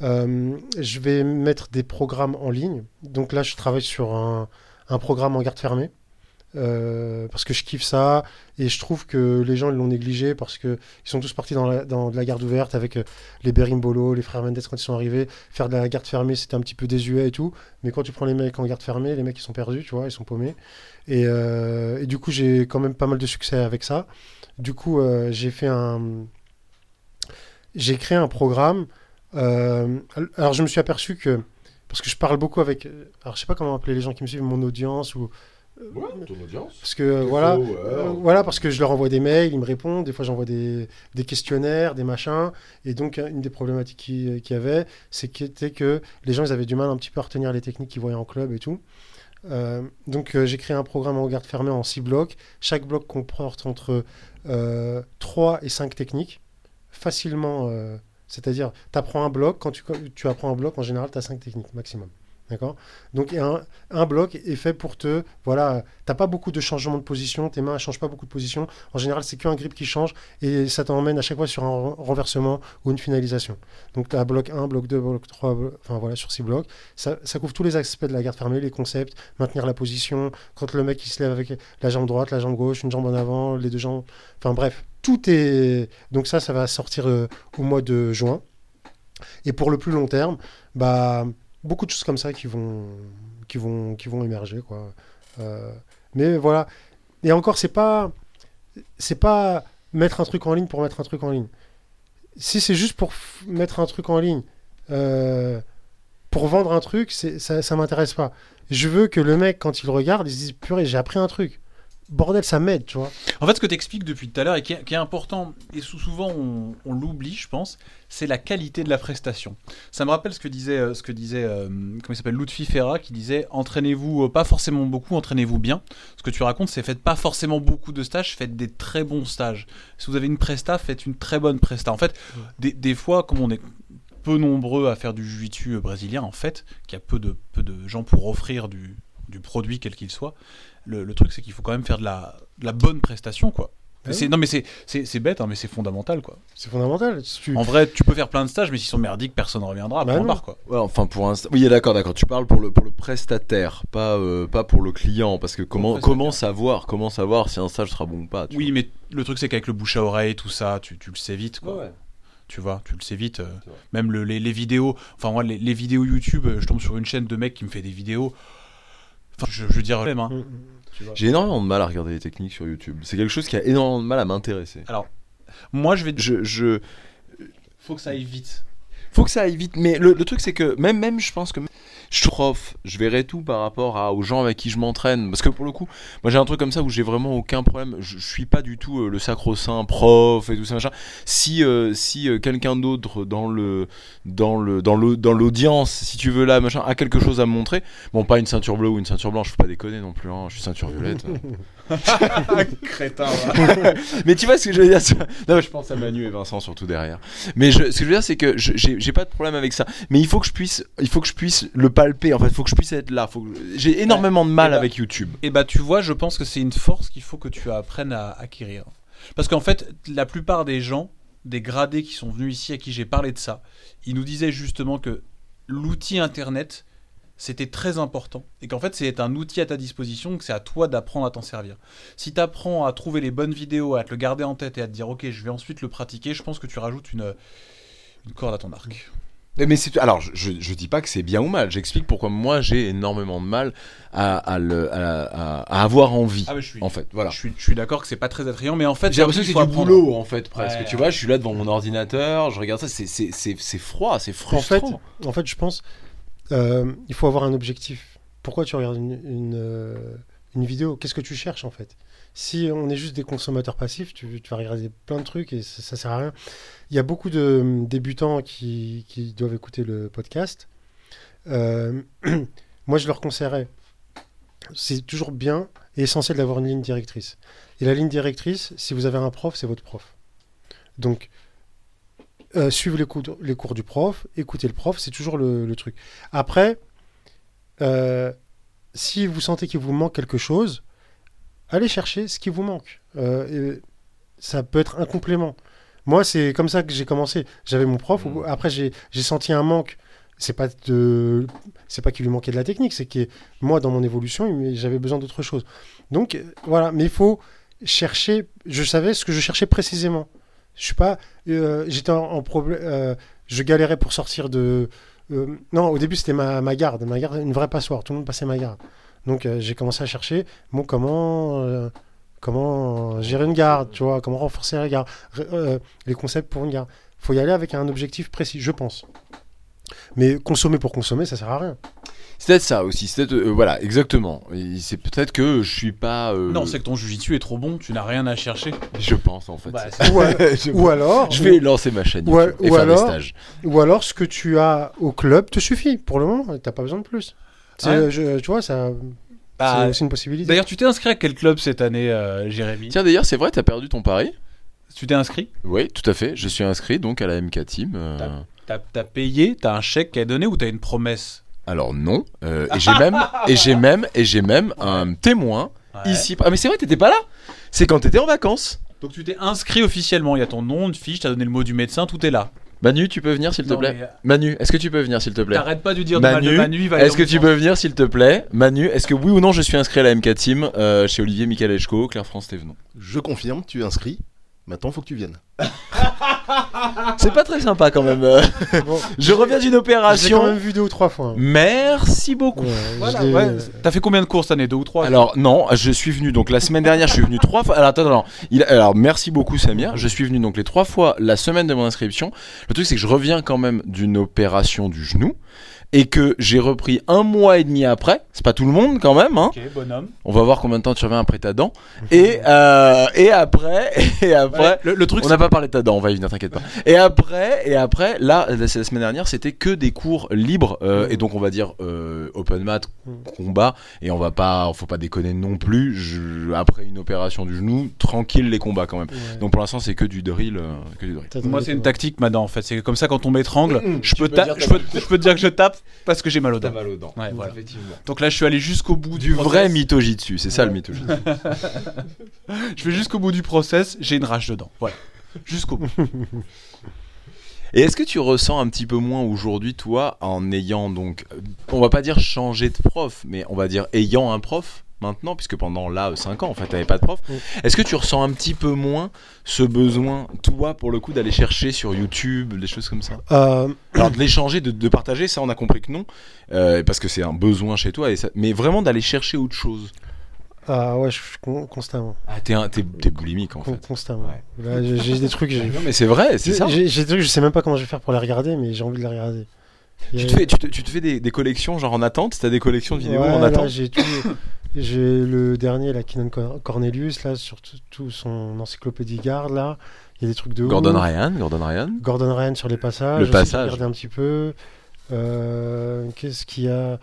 Je vais mettre des programmes en ligne. Donc là, je travaille sur un, un programme en garde fermée. euh, parce que je kiffe ça et je trouve que les gens l'ont négligé parce que ils sont tous partis dans, la, la garde ouverte avec euh, les Berimbolo, les frères Mendes quand ils sont arrivés. Faire de la garde fermée c'était un petit peu désuet et tout, mais quand tu prends les mecs en garde fermée, les mecs ils sont perdus, tu vois, ils sont paumés. Et, euh, du coup j'ai quand même pas mal de succès avec ça. Du coup j'ai fait un, j'ai créé un programme. alors je me suis aperçu que parce que je parle beaucoup avec, alors je sais pas comment appeler les gens qui me suivent, mon audience ou ton audience. parce que euh, voilà, euh, voilà, parce que je leur envoie des mails, ils me répondent. Des fois, j'envoie des, des questionnaires, des machins. Et donc, une des problématiques qui- qu'il y avait, c'était que les gens, ils avaient du mal un petit peu à retenir les techniques qu'ils voyaient en club et tout. Euh, donc, euh, j'ai créé un programme en garde fermée en 6 blocs. Chaque bloc comporte entre euh, 3 et 5 techniques. Facilement, euh, c'est-à-dire, tu apprends un bloc. Quand tu, apprends un bloc, en général, tu as 5 techniques maximum. D'accord? Donc, un, bloc est fait pour te. Voilà, t'as pas beaucoup de changements de position, tes mains ne changent pas beaucoup de position. En général, c'est qu'un grip qui change et ça t'emmène à chaque fois sur un ren- renversement ou une finalisation. Donc, tu bloc 1, bloc 2, bloc 3, blo- enfin voilà, sur 6 blocs. Ça, ça couvre tous les aspects de la garde fermée, les concepts, maintenir la position, quand le mec il se lève avec la jambe droite, la jambe gauche, une jambe en avant, les deux jambes. Enfin bref, tout est. Donc, ça, ça va sortir euh, au mois de juin. Et pour le plus long terme, bah beaucoup de choses comme ça qui vont, qui vont, qui vont émerger, quoi. Euh, mais voilà. Et encore, c'est pas, c'est pas mettre un truc en ligne pour mettre un truc en ligne. Si c'est juste pour mettre un truc en ligne, euh, pour vendre un truc, ça, ça m'intéresse pas. Je veux que le mec, quand il regarde, il se dise purée, j'ai appris un truc. Bordel, ça m'aide, tu vois. En fait, ce que tu expliques depuis tout à l'heure et qui est, important, et sou- souvent on, l'oublie, je pense, c'est la qualité de la prestation. Ça me rappelle ce que disait, euh, ce que disait euh, comment il s'appelle, Lutfi Ferra, qui disait entraînez-vous euh, pas forcément beaucoup, entraînez-vous bien. Ce que tu racontes, c'est faites pas forcément beaucoup de stages, faites des très bons stages. Si vous avez une presta, faites une très bonne presta. En fait, des, des fois, comme on est peu nombreux à faire du jiu-jitsu brésilien, en fait, qu'il y a peu de, peu de gens pour offrir du, du produit quel qu'il soit, le, le truc c'est qu'il faut quand même faire de la, de la bonne prestation, quoi. Ah C'est-. Non mais c'est- c'est c'est bête, hein, mais c'est fondamental quoi. C'est fondamental. Si tu- En vrai, tu peux faire plein de stages, mais s'ils sont merdiques, personne ne reviendra. Bah barre, quoi. Ouais, enfin pour un oui d'accord d'accord tu parles pour le pour le prestataire pas euh, pas pour le client parce que comment comment savoir comment savoir si un stage sera bon ou pas tu Oui, mais le truc c'est qu'avec le bouche à oreille, tout ça, tu, tu le sais vite quoi. vois. Ouais, ouais. Tu vois, tu le sais vite. euh, même le- les, les vidéos, enfin moi les, les vidéos YouTube, euh, je tombe sur une chaîne de mecs qui me fait des vidéos. Enfin, je, je veux dire même. Hein, Mm, mm. j'ai énormément de mal à regarder les techniques sur YouTube c'est quelque chose qui a énormément de mal à m'intéresser Alors, moi je vais. je, je Faut que ça aille vite. faut que ça aille vite mais le, le truc c'est que même même je pense que je prof je verrai tout par rapport aux gens avec qui je m'entraîne. Parce que pour le coup moi j'ai un truc comme ça où j'ai vraiment aucun problème. Je, je suis pas du tout euh, le sacro-saint prof et tout ça machin. Si euh, euh, quelqu'un d'autre dans le dans le dans l'audience si tu veux là machin a quelque chose à me montrer bon pas une ceinture bleue ou une ceinture blanche faut pas déconner non plus hein, je suis ceinture violette Crétin. mais tu vois ce que je veux dire Non, mais je pense à Manu et Vincent surtout derrière. Mais je, ce que je veux dire, c'est que j'ai pas de problème avec ça. Mais il faut que je puisse, il faut que je puisse le palper. En fait, il faut que je puisse être là. J'ai énormément de mal Et bah- avec YouTube. Et bah tu vois, je pense que c'est une force qu'il faut que tu apprennes à acquérir. Parce qu'en fait, la plupart des gens, des gradés qui sont venus ici à qui j'ai parlé de ça, ils nous disaient justement que l'outil internet c'était très important et qu'en fait c'est un outil à ta disposition que c'est à toi d'apprendre à t'en servir. Si tu apprends à trouver les bonnes vidéos, à te le garder en tête et à te dire ok je vais ensuite le pratiquer, je pense que tu rajoutes une, une corde à ton arc. Mais, mais c'est alors, je, je, dis pas que c'est bien ou mal. J'explique pourquoi moi j'ai énormément de mal à, à, le, à, à- à avoir envie. Ah je suis, En fait, voilà. je suis, je suis d'accord que c'est pas très attrayant mais en fait J'ai l'impression que c'est du apprendre. boulot en fait presque. Ouais, tu ouais. vois, je suis là devant mon ordinateur, je regarde ça, c'est c'est c'est c'est froid, c'est En fait, frustrant. en fait, je pense, euh, il faut avoir un objectif. Pourquoi tu regardes une, euh, vidéo? Qu'est-ce que tu cherches en fait? Si on est juste des consommateurs passifs, tu, vas regarder plein de trucs et ça, ça sert à rien. Il y a beaucoup de euh, débutants qui, doivent écouter le podcast. Moi, je leur conseillerais, c'est toujours bien et essentiel d'avoir une ligne directrice. Et la ligne directrice, si vous avez un prof, c'est votre prof. Donc, euh, suivez les cours, les cours du prof, écoutez le prof, c'est toujours le, le truc. Après, euh, si vous sentez qu'il vous manque quelque chose, allez chercher ce qui vous manque. Euh, et ça peut être un complément. Moi, c'est comme ça que j'ai commencé. J'avais mon prof, Mhm. après j'ai senti un manque c'est pas de, c'est pas qu'il lui manquait de la technique, c'est que moi, dans mon évolution, j'avais besoin d'autre chose. Donc, euh, voilà. Mais il faut chercher. Je savais ce que je cherchais précisément. Je suis pas. euh, J'étais en, problème. euh, je galérais pour sortir de. euh, non, au début, c'était ma, garde. Ma garde, une vraie passoire. Tout le monde passait ma garde. Donc, j'ai commencé à chercher. Bon, comment. comment gérer une garde, tu vois, comment renforcer la garde, les concepts pour une garde. faut y aller avec un objectif précis, je pense. Mais consommer pour consommer, ça sert à rien. C'est peut-être ça aussi. C'est peut-être, euh, voilà, exactement. Et C'est peut-être que je suis pas. euh, Non, c'est que ton jujitsu est trop bon, tu n'as rien à chercher. Je pense en fait. Bah, c'est- Ou, a- je, ou alors, je vais lancer ma chaîne ou YouTube et ou faire alors- des stages. ou alors ce que tu as au club te suffit. Pour le moment, t'as pas besoin de plus. C'est, Ouais. euh, je- tu vois, ça, Bah, c'est aussi une possibilité. D'ailleurs, tu t'es inscrit à quel club cette année, euh, Jérémy? Tiens, d'ailleurs, c'est vrai, t'as perdu ton pari Tu t'es inscrit? Oui, tout à fait. Je suis inscrit donc à la MK Team. euh, T'as t'as payé T'as un chèque qui est donné ou t'as une promesse? Alors non. euh, et j'ai même, et j'ai même, et j'ai même un témoin Ouais. ici. Ah mais c'est vrai, t'étais pas là. C'est quand t'étais en vacances. Donc tu t'es inscrit officiellement, il y a ton nom, de fiche, t'as donné le mot du médecin, tout est là. Manu, tu peux venir s'il te plaît. mais, euh, Manu, est-ce que tu peux venir s'il te plaît T'arrêtes pas de lui dire de mal Manu, de Manu, il va aller Est-ce que tu sens. peux venir s'il te plaît Manu, est-ce que oui ou non je suis inscrit à la MK Team euh, chez Olivier Michalechko, Claire France Thévenon Je confirme, tu es inscrit. Maintenant, faut que tu viennes. C'est pas très sympa quand même. Bon, je reviens d'une j'ai quand opération. même vu deux ou trois fois. hein. Merci beaucoup. Ouais, Voilà, je l'ai- ouais. T'as fait combien de courses cette année Deux ou trois? Alors non, je suis venu donc la semaine dernière, je suis venu trois fois. Alors attends, attends, il, alors merci beaucoup Samir. Je suis venu donc les trois fois la semaine de mon inscription. Le truc c'est que je reviens quand même d'une opération du genou et que j'ai repris un mois et demi après. C'est pas tout le monde quand même. Hein. Ok, bonhomme. On va voir combien de temps tu reviens après ta dent. Et euh, et après et après. le, le truc, On n'a pas parlé de ta dent, on va y venir, t'inquiète pas. Et après, et après, là, la, semaine dernière, c'était que des cours libres euh, et donc on va dire euh, open mat, combat, et on va pas, faut pas déconner non plus. Je- après une opération du genou, tranquille les combats quand même. Ouais. Donc pour l'instant, c'est que du drill, euh, que du drill. T'as c'est- moi c'est une tactique maintenant en fait. C'est comme ça quand on m'étrangle, je, peux peux ta- dire je, peux, je peux te dire que je tape parce que j'ai mal aux dents. mal aux dents. Ouais, voilà. Donc là je suis allé jusqu'au bout du, Du vrai mythojitsu, c'est ça le mythojitsu. Je vais jusqu'au bout du process, j'ai une rage dedans. Voilà. Jusqu'au bout. Et est-ce que tu ressens un petit peu moins aujourd'hui, toi, en ayant donc, on va pas dire changer de prof, mais on va dire ayant un prof? Maintenant, puisque pendant là 5 ans, en fait, t'avais pas de prof. Est-ce que tu ressens un petit peu moins ce besoin, toi, pour le coup, d'aller chercher sur YouTube, des choses comme ça? Euh, Alors de l'échanger, de, de partager, ça, on a compris que non, euh, parce que c'est un besoin chez toi, et ça- mais vraiment d'aller chercher autre chose. ah ouais, je suis con- constamment. Ah, t'es, un- t'es, t'es boulimique en Con- fait. constamment. Là, j'ai j'ai des trucs. j'ai- Non, mais c'est vrai, c'est ça. J'ai des trucs, je sais même pas comment je vais faire pour les regarder, mais j'ai envie de les regarder. Tu a- te fais, tu te, tu te fais des, des collections genre en attente T'as des collections de vidéos Ouais, en là, attente? J'ai tout. J'ai le dernier, la Cor- Cornelius, là, sur tout, son encyclopédie garde, là. Il y a des trucs de Gordon ouf. Ryan, Gordon Ryan. Gordon Ryan sur les passages. Le passage. j'ai regardé un petit peu. Euh, Qu'est-ce qu'il y a?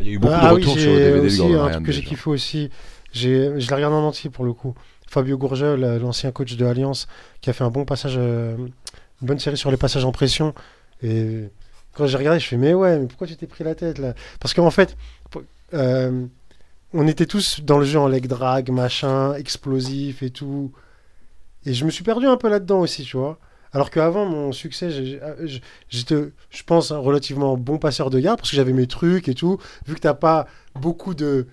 Il y a eu beaucoup Ah de oui, retours sur le DVD de aussi Gordon un Ryan. truc que j'ai kiffé aussi. Je l'ai regardé en entier pour le coup. Fabio Gourgel, euh, l'ancien coach de Alliance, qui a fait un bon passage, euh, une bonne série sur les passages en pression. Et quand j'ai regardé, je fais mais ouais, mais pourquoi tu t'es pris la tête là? Parce qu'en fait, euh, on était tous dans le jeu en leg drag, machin, explosif et tout. Et je me suis perdu un peu là-dedans aussi, tu vois. Alors qu'avant, mon succès, j'ai- j'étais, je pense, un relativement bon passeur de garde parce que j'avais mes trucs et tout. Vu que t'as pas beaucoup de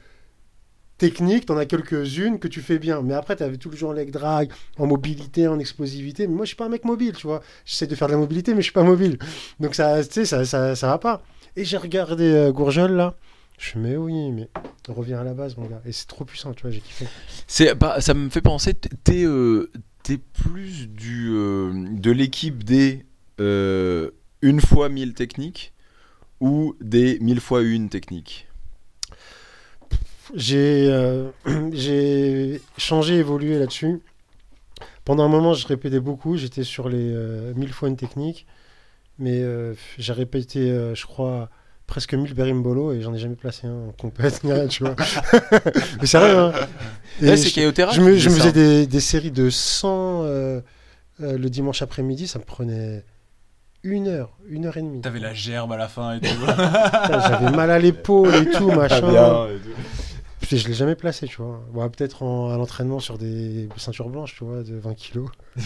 techniques, t'en as quelques-unes que tu fais bien. Mais après, t'avais tout le jeu en leg drag, en mobilité, en explosivité. Mais moi, je suis pas un mec mobile, tu vois. J'essaie de faire de la mobilité, mais je suis pas mobile. Donc ça, tu sais, ça, ça, ça va pas. Et j'ai regardé euh, là. Je suis mais oui, mais reviens à la base, mon gars. Et c'est trop puissant, tu vois, j'ai kiffé. C'est pas- ça me fait penser, t'es euh, t'es plus du euh, de l'équipe des euh, une fois mille techniques ou des mille fois une technique? J'ai euh, j'ai changé, évolué là-dessus. Pendant un moment, je répétais beaucoup. J'étais sur les 1000 fois une technique. Mais j'ai répété, je crois, presque 1000 berimbolo et j'en ai jamais placé un en compète, ni rien, tu vois. mais sérieux, hein. Et Là, c'est je, je me, je faisais des, des séries de 100 euh, euh, le dimanche après-midi. Ça me prenait une heure, une heure et demie. T'avais la gerbe à la fin et tout. J'avais mal à l'épaule et tout, machin. Putain, je l'ai jamais placé, tu vois. Bon, peut-être en- à l'entraînement sur des ceintures blanches, tu vois, de 20 kilos.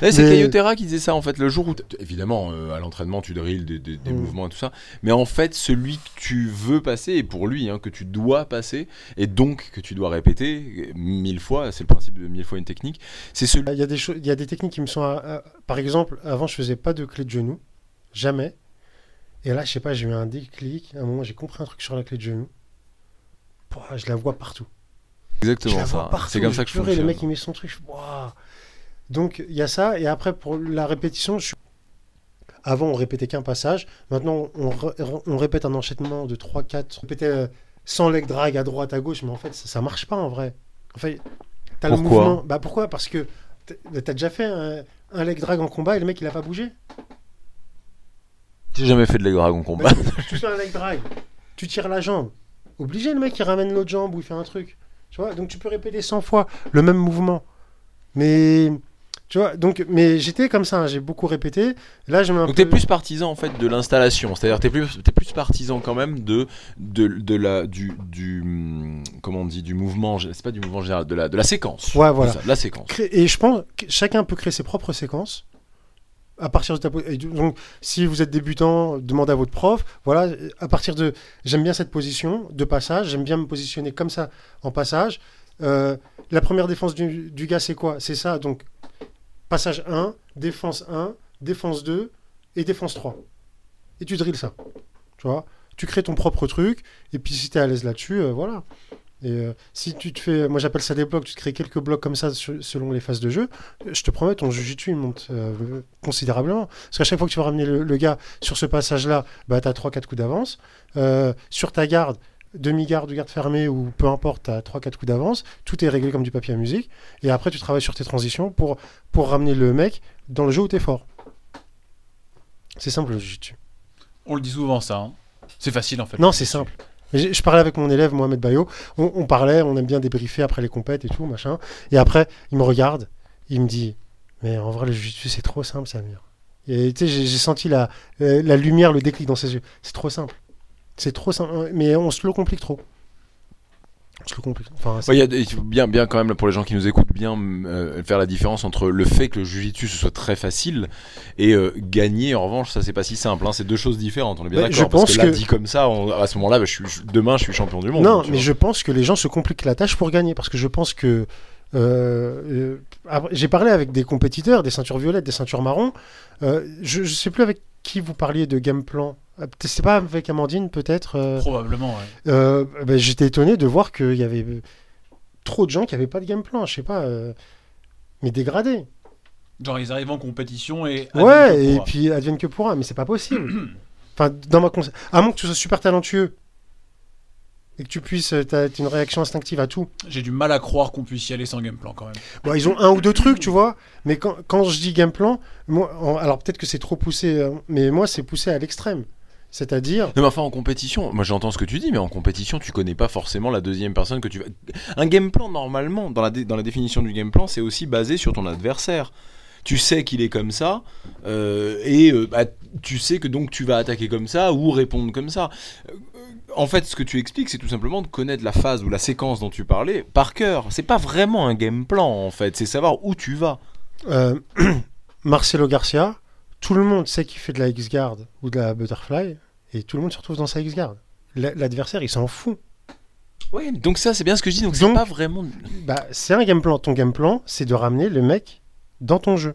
C'est Mais- Kayotera qui disait ça en fait le jour où évidemment euh, à l'entraînement tu drills des, des- des Mm. mouvements et tout ça mais en fait celui que tu veux passer et pour lui hein, que tu dois passer et donc que tu dois répéter euh, mille fois c'est le principe de mille fois une technique c'est celui Il y a des choses, il y a des techniques qui me sont. à- à- Par exemple, avant, je faisais pas de clé de genou, jamais. Et là, je sais pas, j'ai eu un déclic. À un moment, j'ai compris un truc sur la clé de genou. Pouah, je la vois partout. Exactement ça c'est comme ça que je purée, Le mec, il met son truc. je. Donc, il y a ça. Et après, pour la répétition, je avant, on répétait qu'un passage. Maintenant, on, répète un enchaînement de 3-4. On répétait euh, sans leg drag à droite, à gauche. Mais en fait, ça, ça marche pas en vrai. En fait, t'as le mouvement. Bah, pourquoi? Parce que t'as t'as déjà fait un, un leg drag en combat et le mec, il a pas bougé. j'ai jamais fait de leg drag en combat tu fais un leg drag, tu tires la jambe. Obligé, le mec, il ramène l'autre jambe ou il fait un truc. Tu vois, donc tu peux répéter 100 fois le même mouvement. Mais, tu vois, donc, mais j'étais comme ça, hein, j'ai beaucoup répété. Là, je donc peu... t'es plus partisan en fait de l'installation c'est-à-dire t'es plus t'es plus partisan quand même de de, de la du du hum, comment on dit du mouvement c'est pas du mouvement général de la de la séquence Ouais, voilà. Ça, la séquence Et je pense que chacun peut créer ses propres séquences. À partir de ta donc, si vous êtes débutant, demandez à votre prof. Voilà, à partir de, j'aime bien cette position de passage. J'aime bien me positionner comme ça en passage. Euh, la première défense du, du gars, c'est quoi? C'est ça. Donc, passage 1, défense 1, défense 2 et défense 3. Et tu drilles ça. Tu vois? Tu crées ton propre truc. Et puis, si tu es à l'aise là-dessus, euh, voilà. Et euh, si tu te fais, moi j'appelle ça des blocs, tu te crées quelques blocs comme ça sur- selon les phases de jeu, je te promets, ton jujitsu il monte euh, considérablement. Parce qu'à chaque fois que tu vas ramener le, le gars sur ce passage-là, bah, tu as 3-4 coups d'avance. Euh, sur ta garde, demi-garde ou garde fermée, ou peu importe, tu as 3-4 coups d'avance. Tout est réglé comme du papier à musique. Et après, tu travailles sur tes transitions pour, pour ramener le mec dans le jeu où tu es fort. C'est simple le jujitsu. On le dit souvent ça. hein. C'est facile en fait. Non, c'est simple. Je, parlais avec mon élève Mohamed Bayo, on, parlait, on aime bien débriefer après les compètes et tout, machin. Et après, il me regarde, il me dit Mais en vrai, le jiu c'est trop simple, Samir. Et tu sais, j'ai j'ai senti la, euh, la lumière, le déclic dans ses yeux. C'est trop simple. C'est trop simple. Mais on se le complique trop. Se le complique. Enfin, Ouais, il y a bien, bien quand même pour les gens qui nous écoutent, bien euh, faire la différence entre le fait que le jujitsu soit très facile et euh, gagner. En revanche, ça c'est pas si simple. hein, c'est deux choses différentes. On est bien Bah, d'accord. je parce pense que là, que- dit comme ça, on- à ce moment-là, bah, je je- demain, je suis champion du monde. Non, mais vois. je pense que les gens se compliquent la tâche pour gagner. Parce que je pense que. euh, après, J'ai parlé avec des compétiteurs, des ceintures violettes, des ceintures marron. Je, je sais plus avec qui vous parliez de game plan. Peut-être- C'est pas avec Amandine, peut-être. euh, Probablement, ouais. euh, ben, J'étais étonné de voir qu'il y avait trop de gens qui avaient pas de game plan. Je sais pas. euh, mais dégradés. Genre, ils arrivent en compétition et. Ouais, et puis advienne que pourra. Mais c'est pas possible. enfin, dans ma conce- À moins que tu sois super talentueux. Et que tu puisses. T'as une réaction instinctive à tout. J'ai du mal à croire qu'on puisse y aller sans game plan quand même. Bon, ils ont un ou deux trucs, tu vois. Mais quand, quand je dis game plan, moi, alors peut-être que c'est trop poussé, euh, mais moi, c'est poussé à l'extrême. C'est-à-dire, mais enfin, en compétition, moi j'entends ce que tu dis, mais en compétition, tu connais pas forcément la deuxième personne que tu vas. Un game plan, normalement, dans la, dé- dans la définition du game plan, c'est aussi basé sur ton adversaire. Tu sais qu'il est comme ça, euh, et euh, bah, tu sais que donc tu vas attaquer comme ça ou répondre comme ça. Euh, en fait, ce que tu expliques, c'est tout simplement de connaître la phase ou la séquence dont tu parlais par cœur. C'est pas vraiment un game plan, en fait, c'est savoir où tu vas. euh, Marcelo Garcia, tout le monde sait qu'il fait de la X-Guard ou de la Butterfly, et tout le monde se retrouve dans sa X-Guard. La- L'adversaire, il s'en fout. Ouais, donc ça, c'est bien ce que je dis, donc c'est pas vraiment. Bah, c'est un game plan. Ton game plan, c'est de ramener le mec dans ton jeu.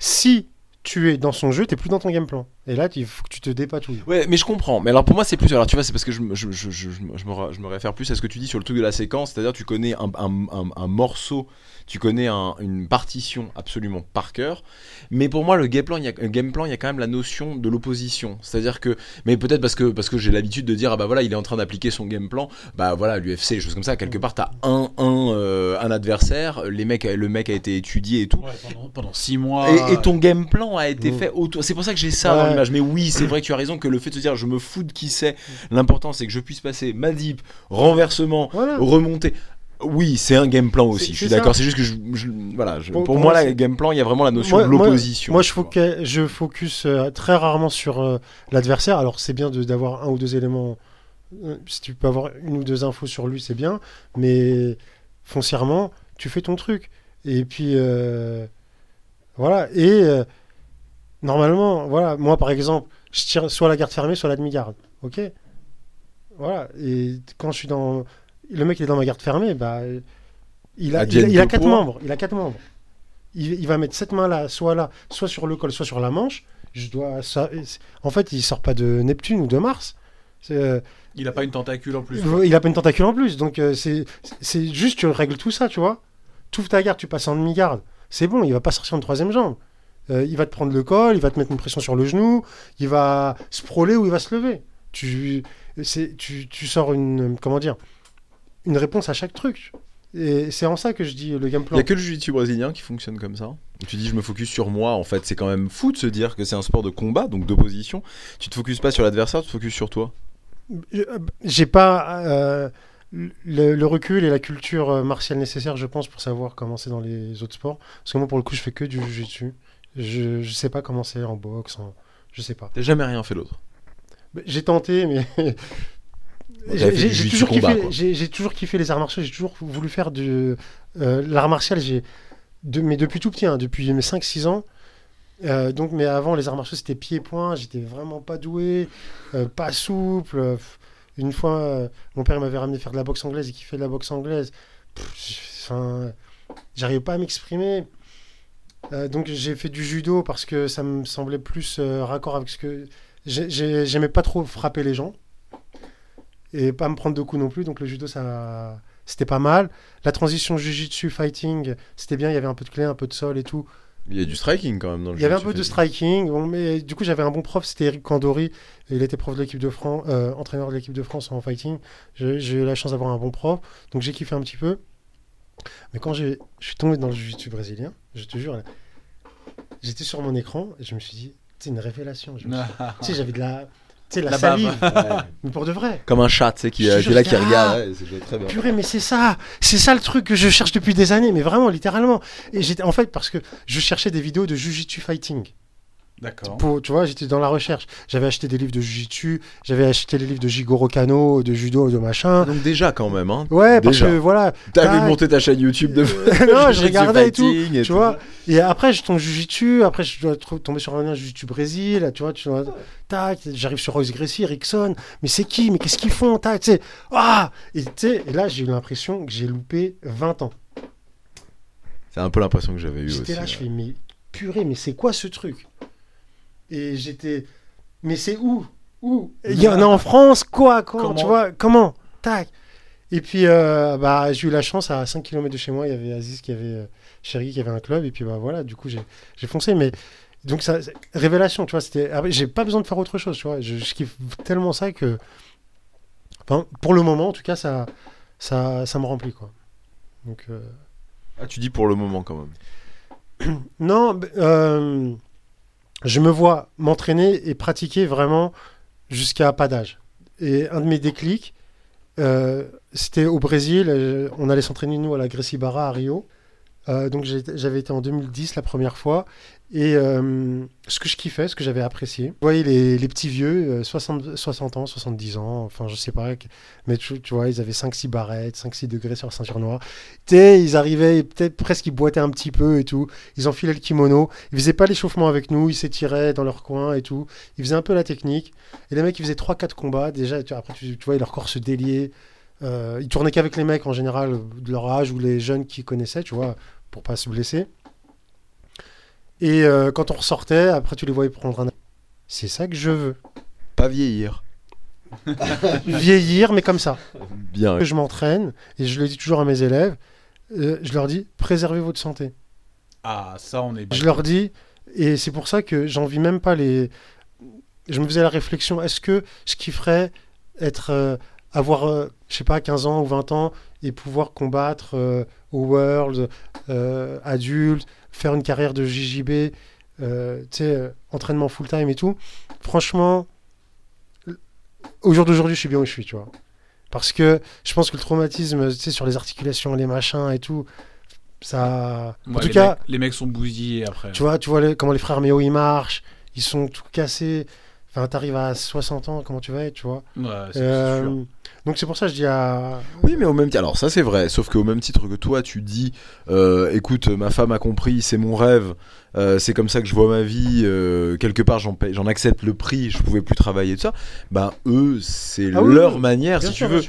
Si tu es dans son jeu, t'es plus dans ton game plan. Et là, il faut que tu te dépatouilles. Ouais, mais je comprends. Mais alors pour moi, c'est plus. Alors tu vois, c'est parce que je, me- je, je, je, je me- je me, ra- je me réfère plus à ce que tu dis sur le truc de la séquence, c'est-à-dire tu connais un, un, un, un morceau, tu connais un- une partition absolument par cœur. Mais pour moi, le game plan, il y a, le game plan, il y a quand même la notion de l'opposition. C'est-à-dire que, mais peut-être parce que parce que j'ai l'habitude de dire ah bah voilà, il est en train d'appliquer son game plan. Bah voilà, l'UFC, des choses comme ça. Quelque part, t'as un un euh, un adversaire, les mecs, le mec a été étudié et tout. pendant, pendant six mois. Et, et ton game plan a été Mm. fait autour. C'est pour ça que j'ai ça dans l'image. Mais oui, c'est vrai que tu as raison que le fait de se dire je me fous de qui c'est, l'important c'est que je puisse passer Madip, renversement, Voilà. remonter. Oui, c'est un game plan aussi. Je suis d'accord. C'est juste que je, je- voilà. je- Pour- moi, c'est- game plan, il y a vraiment la notion Moi- de l'opposition. Moi, je, focus euh, très rarement sur euh, l'adversaire. Alors, c'est bien d'avoir un ou deux éléments Euh, Si tu peux avoir une ou deux infos sur lui, c'est bien. Mais foncièrement, tu fais ton truc. Et puis, voilà. Et normalement, voilà, moi par exemple, je tire soit la garde fermée, soit la demi-garde. Ok? Voilà. Et quand je suis dans. Le mec, il est dans ma garde fermée, bah. Il a, il a, il quatre membres. Il a quatre membres. Il, il va mettre cette main là, soit là, soit sur le col, soit sur la manche. Je dois. ça- en fait, il sort pas de Neptune ou de Mars. Euh, Il a pas une tentacule en plus. il a pas une tentacule en plus, donc euh, c'est c'est juste tu règles tout ça, tu vois. Tu ouvres ta garde, tu passes en demi-garde, c'est bon, il va pas sortir en troisième jambe. Euh, il va te prendre le col, il va te mettre une pression sur le genou, il va se prôler ou il va se lever. Tu, c'est, tu, tu sors une comment dire une réponse à chaque truc. Et c'est en ça que je dis le game Il plan. y a que le jiu-jitsu brésilien qui fonctionne comme ça. Tu dis je me focus sur moi. En fait, c'est quand même fou de se dire que c'est un sport de combat, donc d'opposition. Tu te focuses pas sur l'adversaire, tu te focuses sur toi. Je- euh, J'ai pas euh, le, le recul et la culture euh, martiale nécessaire, je pense, pour savoir comment c'est dans les autres sports. Parce que moi, pour le coup, je fais que du jiu-jitsu. Je, je sais pas comment c'est en boxe, en... je sais pas. T'as jamais rien fait d'autre. Mais J'ai tenté, mais. J'ai toujours, combat, kiffé- toujours les arts martiaux, j'ai toujours voulu faire du. euh, L'art martial, de- mais depuis tout petit, hein, depuis mes 5-6 ans. Euh, donc, mais avant, les arts martiaux, c'était pied-point, j'étais vraiment pas doué, euh, pas souple. euh. Une fois, mon père m'avait ramené faire de la boxe anglaise et qui fait de la boxe anglaise. Enfin, j'arrivais pas à m'exprimer. Donc j'ai fait du judo parce que ça me semblait plus raccord avec ce que j'ai- j'ai- j'aimais pas trop frapper les gens et pas me prendre de coups non plus. Donc le judo ça c'était pas mal. La transition jiu-jitsu fighting c'était bien. Il y avait un peu de clé, un peu de sol et tout. Il y a du striking quand même dans le Il y avait un peu de striking, bon, mais du coup j'avais un bon prof, c'était Eric Candori, il était prof de l'équipe de France, euh, entraîneur de l'équipe de France en fighting. J'ai eu la chance d'avoir un bon prof, donc j'ai kiffé un petit peu. Mais quand j'ai- je suis tombé dans le jiu-jitsu brésilien, je te jure, j'étais sur mon écran et je me suis dit, c'est une révélation. Je me suis- Tu sais, j'avais de la, sais, la, salive, mais pour de vrai. Comme un chat, tu sais, qui, euh, qui est là, qui regarde. Ouais, c'est joué très bien. Purée, mais c'est ça, c'est ça le truc que je cherche depuis des années, mais vraiment, littéralement. Et j'étais, en fait, parce que je cherchais des vidéos de jiu-jitsu fighting. D'accord. Pour, tu vois, j'étais dans la recherche. J'avais acheté des livres de Jiu-Jitsu, j'avais acheté les livres de Jigoro Kano, de judo, de machin. Donc déjà quand même, hein. Ouais, parce que voilà. Vu monter ta chaîne YouTube de non, je regardais et tout. et Tu vois. Et après, je tombe Jiu-Jitsu. Après, je dois tomber sur un lien Jiu-Jitsu Brésil. Tu vois, tu vois, tac. J'arrive sur Royce Gracie, Rickson. Mais c'est qui? Mais qu'est-ce qu'ils font? Tac, tu sais. Ah et, tu sais, et là, j'ai eu l'impression que j'ai loupé 20 ans. C'est un peu l'impression que j'avais eu aussi. J'étais là, je fais, mais purée, mais c'est quoi ce truc? Et j'étais, mais c'est où? Où? Il y en a en France Quoi? Comment, Comment? Tu vois Comment? Tac Et puis, euh, bah, j'ai eu la chance, à 5 km de chez moi, il y avait Aziz qui avait, euh, Chéri qui avait un club, et puis bah voilà, du coup, j'ai j'ai foncé, mais. Donc, ça, révélation, tu vois, c'était. après, J'ai pas besoin de faire autre chose, tu vois. Je, je kiffe tellement ça que. Enfin, pour le moment, en tout cas, ça, ça, ça me remplit, quoi. Donc. euh, Ah, tu dis pour le moment quand même. Non, euh, je me vois m'entraîner et pratiquer vraiment jusqu'à pas d'âge. Et un de mes déclics, euh, c'était au Brésil. euh, on allait s'entraîner, nous, à la Barra à Rio. Euh, donc j'avais été en 2010 la première fois. Et euh, ce que je kiffais, ce que j'avais apprécié, vous voyez les, petits vieux, euh, 60, 60 ans, 70 ans, enfin je sais pas, mais tu, vois, ils avaient 5-6 barrettes, 5-6 degrés sur la ceinture noire. Sais, ils arrivaient, peut-être presque ils boitaient un petit peu et tout. Ils enfilaient le kimono. Ils faisaient pas l'échauffement avec nous. Ils s'étiraient dans leur coin et tout. Ils faisaient un peu la technique. Et les mecs, ils faisaient 3-4 combats. Déjà, après, tu, tu vois, leur corps se déliait. Euh, ils tournaient qu'avec les mecs en général de leur âge ou les jeunes qu'ils connaissaient, tu vois, pour pas se blesser. Et euh, quand on ressortait, après, tu les voyais prendre un. C'est ça que je veux. Pas vieillir. Vieillir, mais comme ça. Bien. que je m'entraîne, et je le dis toujours à mes élèves, euh, je leur dis, préservez votre santé. Ah, ça, on est bien. Je leur dis, et c'est pour ça que j'envie même pas les. Je me faisais la réflexion, est-ce que je kifferais être. Avoir, euh, je sais pas, 15 ans ou 20 ans et pouvoir combattre euh, au World, euh, adulte, faire une carrière de JJB, euh, tu sais, entraînement full-time et tout. Franchement, au jour d'aujourd'hui, je suis bien où je suis, tu vois. Parce que je pense que le traumatisme, tu sais, sur les articulations, les machins et tout, ça. Ouais, en tout les cas, mecs- les mecs sont bousillés après. tu vois, tu vois les- comment les frères Méo ils marchent, ils sont tout cassés. Enfin, t'arrives à 60 ans, comment tu vas être, tu vois Ouais, c'est- c'est Euh, sûr. Donc c'est pour ça que je dis à. Oui, mais au même titre, alors ça c'est vrai, sauf qu'au même titre que toi, tu dis, euh, écoute, ma femme a compris, c'est mon rêve, euh, c'est comme ça que je vois ma vie, euh, quelque part j'en paye- j'en accepte le prix, je pouvais plus travailler tout ça. Ben eux, c'est Ah oui, leur oui, manière, Bien si sûr, tu veux.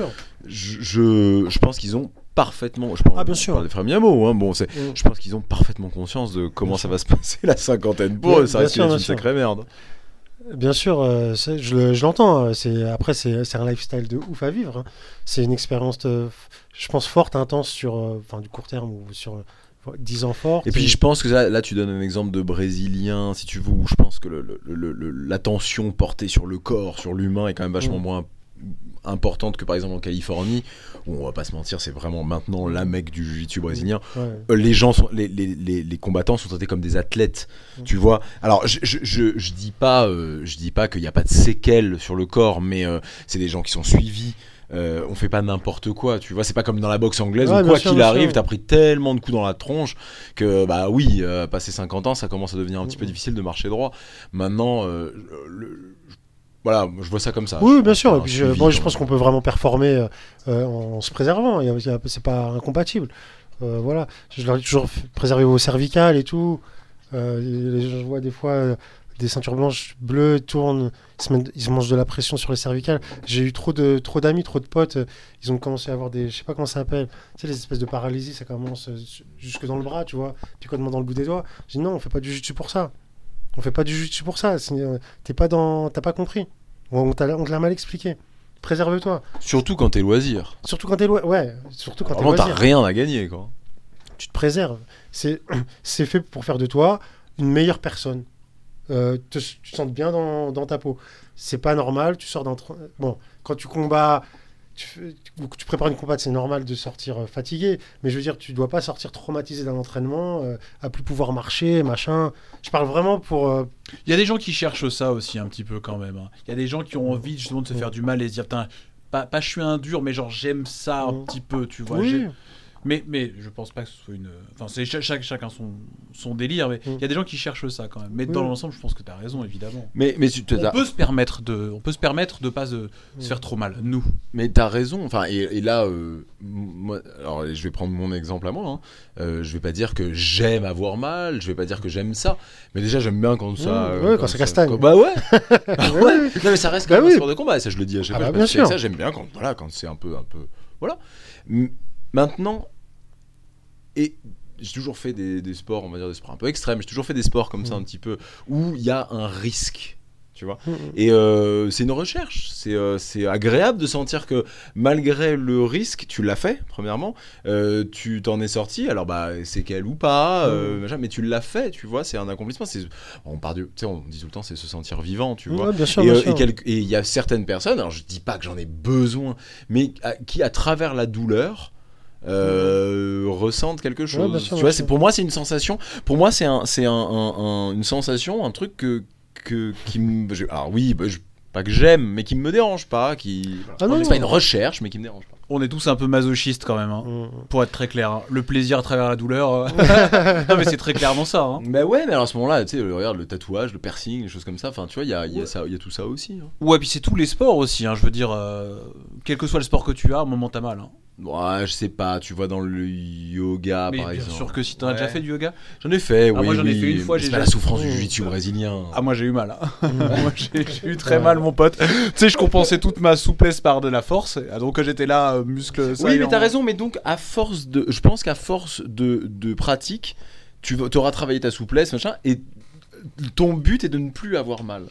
Je, je, je pense qu'ils ont parfaitement, je parle, Ah, bien sûr. parle des frères Miamo, hein, bon, c'est, Mm. je pense qu'ils ont parfaitement conscience de comment Bien ça sûr. va se passer la cinquantaine pour eux, ça bien une sacrée merde. Bien sûr, euh, je, le- je l'entends. euh, C'est après c'est un lifestyle de ouf à vivre. hein. C'est une expérience, euh, je pense forte, intense sur, euh, du court terme ou sur euh, 10 ans forts. Et puis je pense que là, là, tu donnes un exemple de brésilien, si tu veux, où je pense que l'attention portée sur le corps, sur l'humain est quand même vachement Mm. moins importante que par exemple en Californie, où on va pas se mentir, c'est vraiment maintenant la mecque du jiu-jitsu brésilien. Ouais. Euh, Les gens sont, les, les, les, les combattants sont traités comme des athlètes, tu vois. Alors je, je, je, je dis pas, euh, je dis pas qu'il n'y a pas de séquelles sur le corps, mais euh, c'est des gens qui sont suivis. Euh, on fait pas n'importe quoi, tu vois. C'est pas comme dans la boxe anglaise Ouais, où bien quoi qu'il arrive, t'as pris tellement de coups dans la tronche que bah oui, euh, passé 50 ans, ça commence à devenir un petit peu difficile de marcher droit. Maintenant, euh, le- voilà, je vois ça comme ça. Oui, Je bien sûr. Et puis je, moi, je pense qu'on peut vraiment performer euh, euh, en se préservant. C'est pas incompatible. Euh, voilà. Je leur dis toujours préserver vos cervicales et tout. Euh, les gens, je vois des fois euh, des ceintures blanches bleues tournent, ils se, mettent- ils se mangent de la pression sur les cervicales. J'ai eu trop de trop d'amis, trop de potes. euh, Ils ont commencé à avoir des, je sais pas comment ça s'appelle, tu sais les espèces de paralysie, ça commence euh, jusque dans le bras, tu vois, puis quoi dans le bout des doigts. J'ai dit non, on fait pas du jiu pour ça. On fait pas du jiu pour ça. Euh, T'es pas dans, t'as pas compris. On, t'a- on te l'a mal expliqué. Préserve-toi. Surtout quand t'es loisir. Surtout quand t'es loin. Ouais, surtout quand t'es Vraiment, t'as loisir. rien à gagner, quoi. Tu te préserves. C'est, c'est fait pour faire de toi une meilleure personne. Euh, te- tu te sens bien dans, dans ta peau. C'est pas normal. Tu sors d'un. Bon, quand tu combats. Tu, prépares une combat, c'est normal de sortir euh, fatigué, mais je veux dire, tu dois pas sortir traumatisé d'un entraînement, euh, à plus pouvoir marcher, machin. Je parle vraiment pour. euh, Il y a des gens qui cherchent ça aussi un petit peu quand même. hein. Il y a des gens qui ont envie justement de se Mm. faire du mal et se dire, putain, pas, pas je suis un dur, mais genre j'aime ça un Mm. petit peu, tu vois. oui, Mais, mais je pense pas que ce soit une. Enfin, c'est cha- chaque, chacun son, son délire, mais il Mm. y a des gens qui cherchent ça quand même. Mais dans l'ensemble, je pense que tu as raison, évidemment. Mais, mais tu On peut se permettre de, on peut se permettre de pas se, se faire trop mal, nous. Mais t'as raison. Enfin, et, et là, euh, moi, alors je vais prendre mon exemple à moi. Hein. Euh, je vais pas dire que j'aime avoir mal. Je vais pas dire que j'aime ça. Mais déjà, j'aime bien quand ça. Mmh, euh, ouais, quand ça castagne. quand- bah ouais. Bah Ouais. Non mais ça reste Bah quand même oui. un sport de combat. Et ça, je le dis à chaque Ah fois. bah, bien sûr. Ça, j'aime bien quand voilà, quand c'est un peu, un peu, voilà. M- Maintenant, et j'ai toujours fait des, des sports, on va dire des sports un peu extrêmes. J'ai toujours fait des sports comme ça Mm. un petit peu où il y a un risque. Tu vois. Mm, Et euh, c'est une recherche. C'est euh, agréable de sentir que malgré le risque, tu l'as fait, premièrement. euh, tu t'en es sorti. Alors, bah, c'est qu'elle ou pas. euh, Mm. mais tu l'as fait, tu vois. C'est un accomplissement. On, part du, tu sais, on dit tout le temps, c'est se sentir vivant, tu vois. Bien sûr, Et quel- il y a certaines personnes, alors je dis pas que j'en ai besoin, mais à- qui à travers la douleur euh, ressentent quelque chose. sûr, tu vois, c'est pour moi c'est une sensation. Pour moi c'est un, c'est un, un- un- une sensation, un truc que, que qui me, je- alors oui, bah, je- pas que j'aime, mais qui me dérange pas, qui. Ah non, c'est non. pas une recherche, mais qui me dérange pas. On est tous un peu masochistes quand même, hein, Mm. pour être très clair. hein. Le plaisir à travers la douleur. euh, non, mais c'est très clairement ça. hein. Bah ouais, mais alors à ce moment-là, tu sais, regarde le tatouage, le piercing, les choses comme ça. Enfin, tu vois, il y a, il y a y tout ça aussi. hein. Ouais, puis c'est tous les sports aussi. hein, Je veux dire, euh, quel que soit le sport que tu as, à un moment t'as mal. Ouais, je sais pas, tu vois dans le yoga mais par bien exemple. sûr que si t'en as Ouais. déjà fait du yoga. J'en ai fait, Ah, oui. moi, j'en ai oui, fait une fois, C'est pas la souffrance du jiu-jitsu brésilien. Ah, moi j'ai eu mal. hein. moi j'ai eu très mal, mon pote. tu sais, je compensais toute ma souplesse par de la force. Ah, Donc j'étais là, euh, muscle. Oui, mais t'as raison, mais donc à force de. Je pense qu'à force de, de pratique, tu auras travaillé ta souplesse, machin, et ton but est de ne plus avoir mal.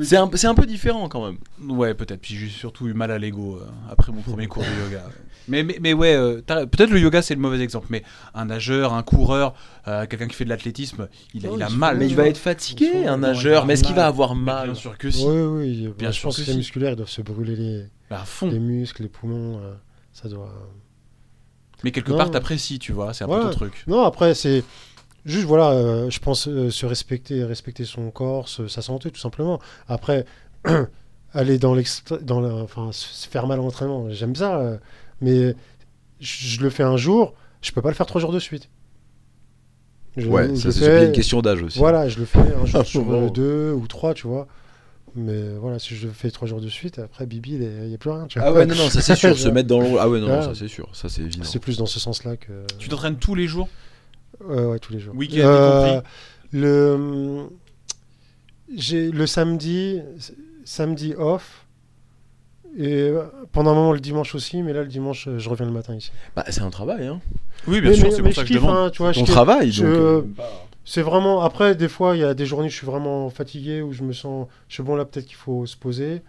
C'est un, c'est un peu différent quand même. Ouais, peut-être. Puis j'ai surtout eu mal à l'ego euh, après mon premier cours de yoga. Mais, mais, mais ouais, euh, peut-être le yoga c'est le mauvais exemple. Mais un nageur, un coureur, euh, quelqu'un qui fait de l'athlétisme, il, a- Oh, il a ils mal. Mais il va être fatigué, un nageur, mais est-ce qu'il va avoir mal Bien sûr que si. Oui, oui. bah, Bien je sûr pense que que les si. musculaires ils doivent se brûler les, Bah, à fond. les muscles, les poumons. euh, ça doit. Mais quelque Non. part t'apprécies, tu vois. C'est un peu Ouais. ton truc. Non, après, c'est juste, voilà, euh, je pense euh, se respecter, respecter son corps, se- sa santé, tout simplement. Après, aller dans l'extra, dans la- enfin, se faire mal en entraînement, j'aime ça, euh, mais je, je le fais un jour, je peux pas le faire trois jours de suite. Je- Ouais, je ça c'est une question d'âge aussi. Voilà, je le fais un jour Ah, sur bon. euh, deux ou trois, tu vois. Mais voilà, si je le fais trois jours de suite, après Bibi, il n'y a plus rien. Tu vois. Ah ouais, non, non, ça c'est sûr, se mettre dans le. Ah ouais, non, ça c'est sûr, ça c'est évident. C'est plus dans ce sens-là que. Tu t'entraînes tous les jours? Ouais, ouais, tous les jours. Week-end compris? Le, j'ai le samedi, samedi off. Et euh, pendant un moment le dimanche aussi, mais là le dimanche euh, je reviens le matin ici. Bah, c'est un travail, hein. Oui, bien mais, sûr, c'est mais pour ça que je kiffe, demande. hein, tu vois, je Ton travail, je- donc. euh, C'est vraiment. Après, des fois, il y a des journées où je suis vraiment fatigué, où je me sens. Je suis bon là, peut-être qu'il faut se poser.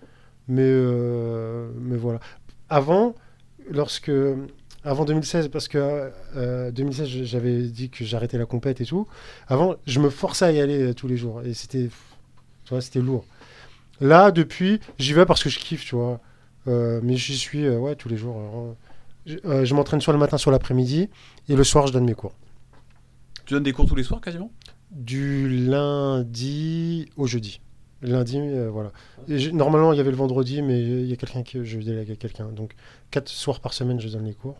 Mais, euh, mais voilà. Avant, lorsque. Avant 2016, parce que euh, 2016, je- j'avais dit que j'arrêtais la compète et tout. Avant, je me forçais à y aller tous les jours. Et c'était. Tu vois, c'était lourd. Là, depuis, j'y vais parce que je kiffe, tu vois. Euh, mais j'y suis, euh, ouais, tous les jours. euh, je je m'entraîne soit le matin, soit l'après-midi. Et le soir, je donne mes cours. Tu donnes des cours tous les soirs quasiment? Du lundi au jeudi. Lundi, euh, voilà. Et normalement, il y avait le vendredi, mais il y a quelqu'un que je délègue à quelqu'un. Donc, quatre soirs par semaine, je donne les cours.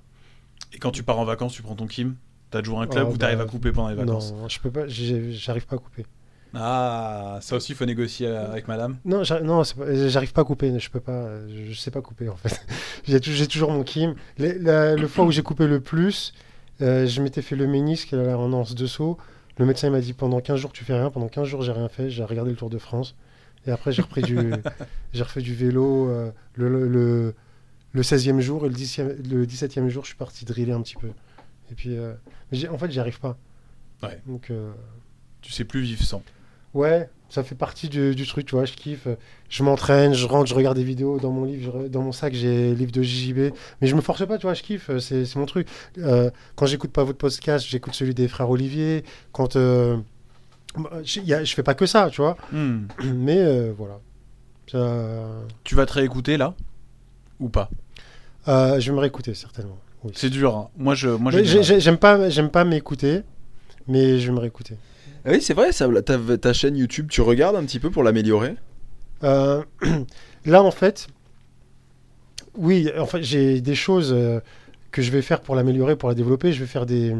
Et quand tu pars en vacances, tu prends ton Kim? T'as toujours un club Ah, ou t'arrives bah, à couper pendant les vacances? Non, je peux pas. J'arrive pas à couper. Ah, ça aussi, il faut négocier avec madame. Non, non, j'arrive pas à couper. Je peux pas. Je, sais pas couper en fait. j'ai tou- j'ai toujours mon kim. Les- la- le fois où j'ai coupé le plus, euh, je m'étais fait le ménisque à la renonce de saut. Le médecin il m'a dit pendant 15 jours tu fais rien. Pendant 15 jours j'ai rien fait. J'ai regardé le Tour de France. Et après j'ai repris du, j'ai refait du vélo euh, le, le, le, le 16e jour et le, 10e, le 17e jour je suis parti driller un petit peu. Et puis, euh, mais en fait j'y arrive pas. Ouais. Donc Tu sais plus vivre sans. Ouais, ça fait partie du, du truc, tu vois, je kiffe. Je m'entraîne, je rentre, je regarde des vidéos dans mon livre, je- dans mon sac, j'ai livre de JJB. Mais je me force pas, tu vois, je kiffe, c'est c'est mon truc. Euh, quand j'écoute pas votre podcast, j'écoute celui des frères Olivier. Quand. Euh, bah, je, y a- je fais pas que ça, tu vois. Hmm. Mais euh, voilà. Ça- Tu vas te réécouter là? Ou pas? Euh, je vais me réécouter, certainement. Oui. C'est dur. hein. Moi, je, moi, j'ai j'ai- J'aime pas, j'aime pas m'écouter, mais je vais me réécouter. Ah oui, c'est vrai, ça, ta, ta chaîne YouTube, tu regardes un petit peu pour l'améliorer? Euh, là, en fait, oui, en fait, j'ai des choses euh, que je vais faire pour l'améliorer, pour la développer. Je vais faire des,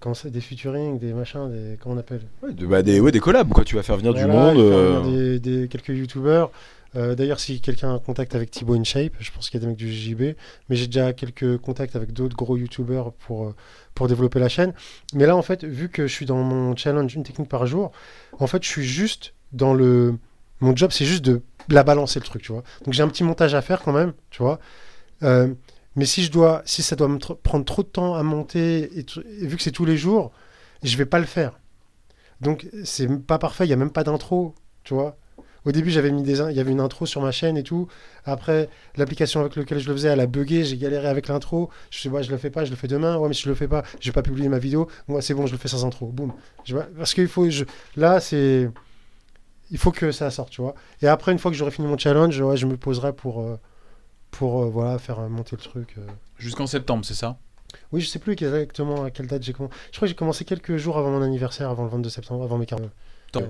comment ça, des featuring, des machins, des, comment on appelle? Ouais, de- bah, des, ouais, des collabs, quoi. Tu vas faire venir du monde. euh, venir des, des- quelques youtubeurs. Euh, D'ailleurs, si quelqu'un a un contact avec Thibaut InShape, je pense qu'il y a des mecs du JB, mais j'ai déjà quelques contacts avec d'autres gros youtubeurs pour, euh, pour développer la chaîne. Mais là, en fait, vu que je suis dans mon challenge une technique par jour, en fait, je suis juste dans le. Mon job, c'est juste de la balancer le truc, tu vois. Donc j'ai un petit montage à faire quand même, tu vois. Euh, mais si je dois, si ça doit me prendre trop de temps à monter, et vu que c'est tous les jours, je vais pas le faire. Donc c'est pas parfait, il y a même pas d'intro, tu vois. Au début, j'avais mis des, il y avait une intro sur ma chaîne et tout. Après, l'application avec laquelle je le faisais, elle a bugué, j'ai galéré avec l'intro. Je sais, ouais, je le fais pas, je le fais demain. Ouais, mais si je le fais pas, je vais pas publier ma vidéo. Moi, c'est bon, je le fais sans intro. Boum. Parce qu'il faut, là, c'est, il faut que ça sorte, tu vois. Et après, une fois que j'aurai fini mon challenge, ouais, je me poserai pour, euh, pour euh, voilà, faire euh, monter le truc. Jusqu'en septembre, c'est ça? Oui, je sais plus exactement à quelle date j'ai commencé. Je crois que j'ai commencé quelques jours avant mon anniversaire, avant le 22 septembre, avant mes 40. Tant. Ouais.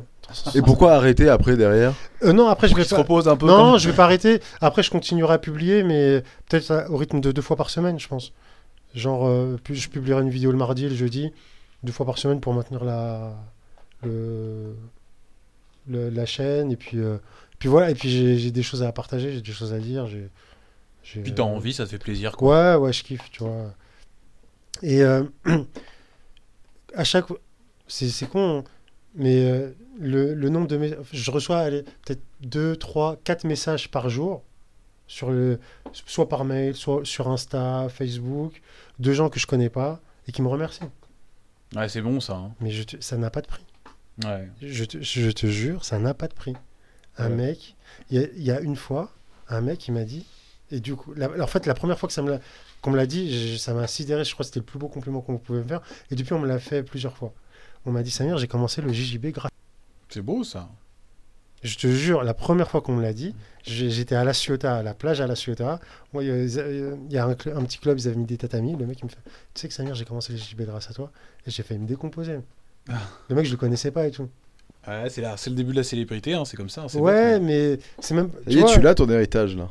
Et pourquoi arrêter après derrière? Euh, non, après je vais pas... repose un peu. Non, comme- je vais pas arrêter. Après, je continuerai à publier, mais peut-être au rythme de deux fois par semaine, je pense. Genre, euh, je publierai une vidéo le mardi et le jeudi, deux fois par semaine pour maintenir la, le, le- la chaîne. Et puis, euh, puis voilà, et puis j'ai des choses à partager, j'ai des choses à dire. j'ai Puis t'as euh, envie, ça te fait plaisir. Quoi. Ouais, ouais, je kiffe, tu vois. Et euh, à chaque c'est c'est con, hein, mais euh, le, le nombre de messages, je reçois peut-être 2, 3, 4 messages par jour, sur le, soit par mail, soit sur Insta, Facebook, de gens que je connais pas et qui me remercient. Ouais, c'est bon ça. hein. Mais je te- ça n'a pas de prix. Ouais. Je te, je te jure, ça n'a pas de prix. Un Ouais. mec, il y, a- il y a une fois, un mec, il m'a dit, et du coup, la- en fait, la première fois que ça me l'a- qu'on me l'a dit, ça m'a sidéré, je crois que c'était le plus beau compliment qu'on pouvait me faire, et depuis, on me l'a fait plusieurs fois. On m'a dit, Samir, j'ai commencé le JJB grâce. C'est beau ça. Je te jure, la première fois qu'on me l'a dit, j'ai- j'étais à La Ciotat, à la plage à La Ciotat. Moi, il y a, un, petit club, ils avaient mis des tatamis. Le mec, il me fait Tu sais que Samir, j'ai commencé le JJB grâce à toi. Et j'ai failli me décomposer. Ah. Le mec, je le connaissais pas et tout. Ouais, c'est là, c'est le début de la célébrité, hein, c'est comme ça. hein, c'est Ouais, bête, mais c'est même. Vois, tu l'as ton héritage là?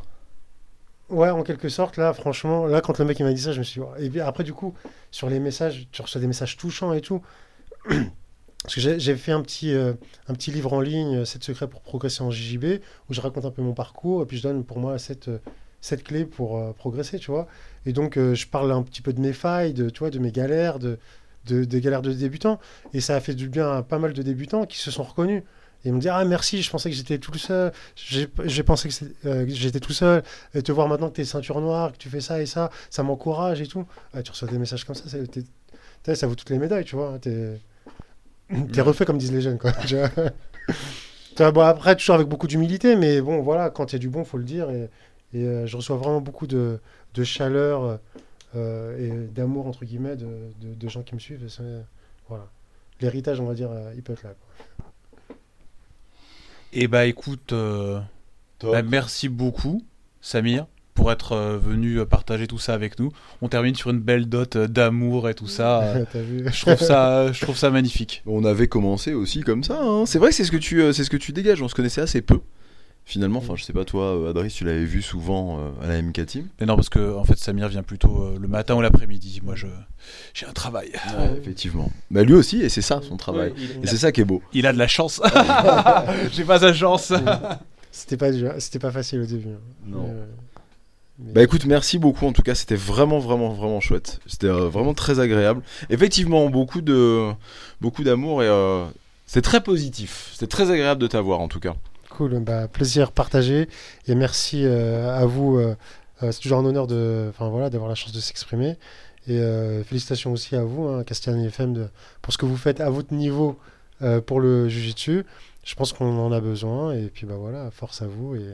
Ouais, en quelque sorte, là, franchement, là, quand le mec il m'a dit ça, je me suis dit, et puis après, du coup, sur les messages, tu reçois des messages touchants et tout. Parce que j'ai fait un petit, euh, un petit livre en ligne, 7 secrets pour progresser en JJB, où je raconte un peu mon parcours, et puis je donne pour moi 7, cette clés pour euh, progresser, tu vois. Et donc, euh, je parle un petit peu de mes failles, de, tu de mes galères, de, de- des galères de débutants. Et ça a fait du bien à pas mal de débutants qui se sont reconnus. Et me disent Ah, merci, je pensais que j'étais tout seul. J'ai pensé que, euh, que j'étais tout seul. Et te voir maintenant que tu es ceinture noire, que tu fais ça et ça, ça m'encourage et tout. Ah, tu reçois des messages comme ça, t'es- ça vaut toutes les médailles, tu vois. T'es t'es refait, comme disent les jeunes, quoi. bon, après, toujours avec beaucoup d'humilité, mais bon, voilà, quand il y a du bon, faut le dire. Et, et, euh, je reçois vraiment beaucoup de, de chaleur euh, et d'amour, entre guillemets, de, de- de gens qui me suivent. et voilà. L'héritage, on va dire, il peut être là. quoi. Et bah écoute, euh, bah, merci beaucoup, Samir, pour être euh, venu euh, partager tout ça avec nous. On termine sur une belle dot d'amour et tout ça. je trouve ça, je trouve ça magnifique. On avait commencé aussi comme ça. hein. C'est vrai que c'est ce que tu, c'est ce que tu dégages. On se connaissait assez peu. Finalement, enfin, je sais pas toi, euh, Adrien, tu l'avais vu souvent euh, à la MK Team. Mais non, parce que en fait, Samir vient plutôt euh, le matin ou l'après-midi. Moi, je, j'ai un travail. Ouais, effectivement. Bah lui aussi, et c'est ça son travail. Et c'est ça qui est beau. Il a de la chance. j'ai pas sa chance. C'était pas, dur- c'était pas facile au début. hein. Non. Mais, mais- Bah écoute, merci beaucoup. En tout cas, c'était vraiment, vraiment, vraiment chouette. C'était euh, vraiment très agréable. Effectivement, beaucoup de, beaucoup d'amour et euh, c'est très positif. C'était très agréable de t'avoir en tout cas. Cool, bah, plaisir partagé et merci euh, à vous. euh, euh, c'est toujours un honneur de, enfin voilà, d'avoir la chance de s'exprimer et euh, félicitations aussi à vous, hein, Castellani FM, de, pour ce que vous faites à votre niveau euh, pour le Jiu-Jitsu. Je pense qu'on en a besoin et puis bah voilà, force à vous et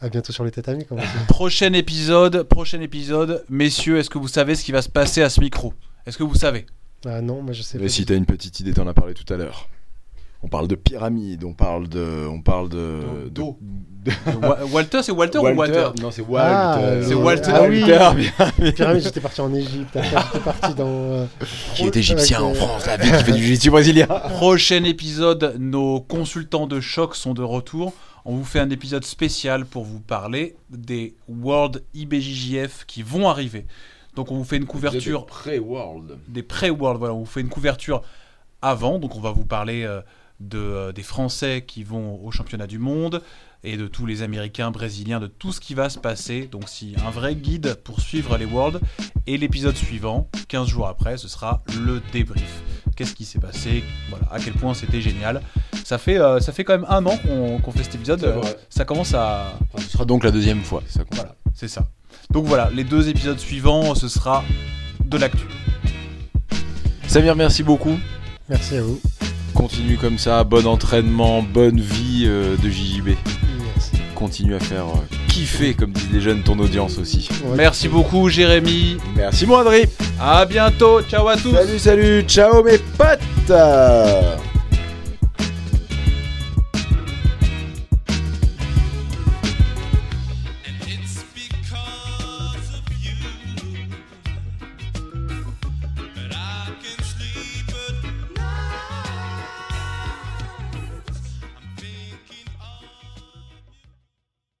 à bientôt sur les tatamis. Prochain épisode, prochain épisode. Messieurs, est-ce que vous savez ce qui va se passer à ce micro? Est-ce que vous savez? Ah non, moi je sais Mais pas. si t'as une petite idée, t'en as parlé tout à l'heure. On parle de pyramide, on parle de, on parle de, de- Walter, c'est Walter, ou Walter Non, c'est Ah, Walter. c'est Walter. Ah oui. bien. Pyramide, j'étais parti en Égypte. après, J'étais parti dans. euh, Qui est égyptien en France, la qui fait du jiu-jitsu brésilien. Prochain épisode, nos consultants de choc sont de retour. On vous fait un épisode spécial pour vous parler des World IBJJF qui vont arriver. Donc on vous fait une couverture Pré-world. des pré-World. Voilà, on vous fait une couverture avant. Donc on va vous parler euh, de, euh, des Français qui vont au championnat du monde et de tous les Américains, Brésiliens, de tout ce qui va se passer. Donc si un vrai guide pour suivre les Worlds. Et l'épisode suivant, 15 jours après, ce sera le débrief. Qu'est-ce qui s'est passé? Voilà, à quel point c'était génial. Ça fait, euh, ça fait quand même un an qu'on fait cet épisode. Euh, Ça commence à, Ce sera donc la deuxième fois. c'est ça qu'on- voilà, c'est ça. Donc voilà, les deux épisodes suivants, ce sera de l'actu. Samir, merci beaucoup. Merci à vous. Continue comme ça, bon entraînement, bonne vie euh, de JJB. Merci. Continue à faire euh, kiffer, comme disent les jeunes, ton audience aussi. Ouais. Merci beaucoup, Jérémy. Merci mon Adri. À bientôt. Ciao à tous. Salut, salut, ciao mes potes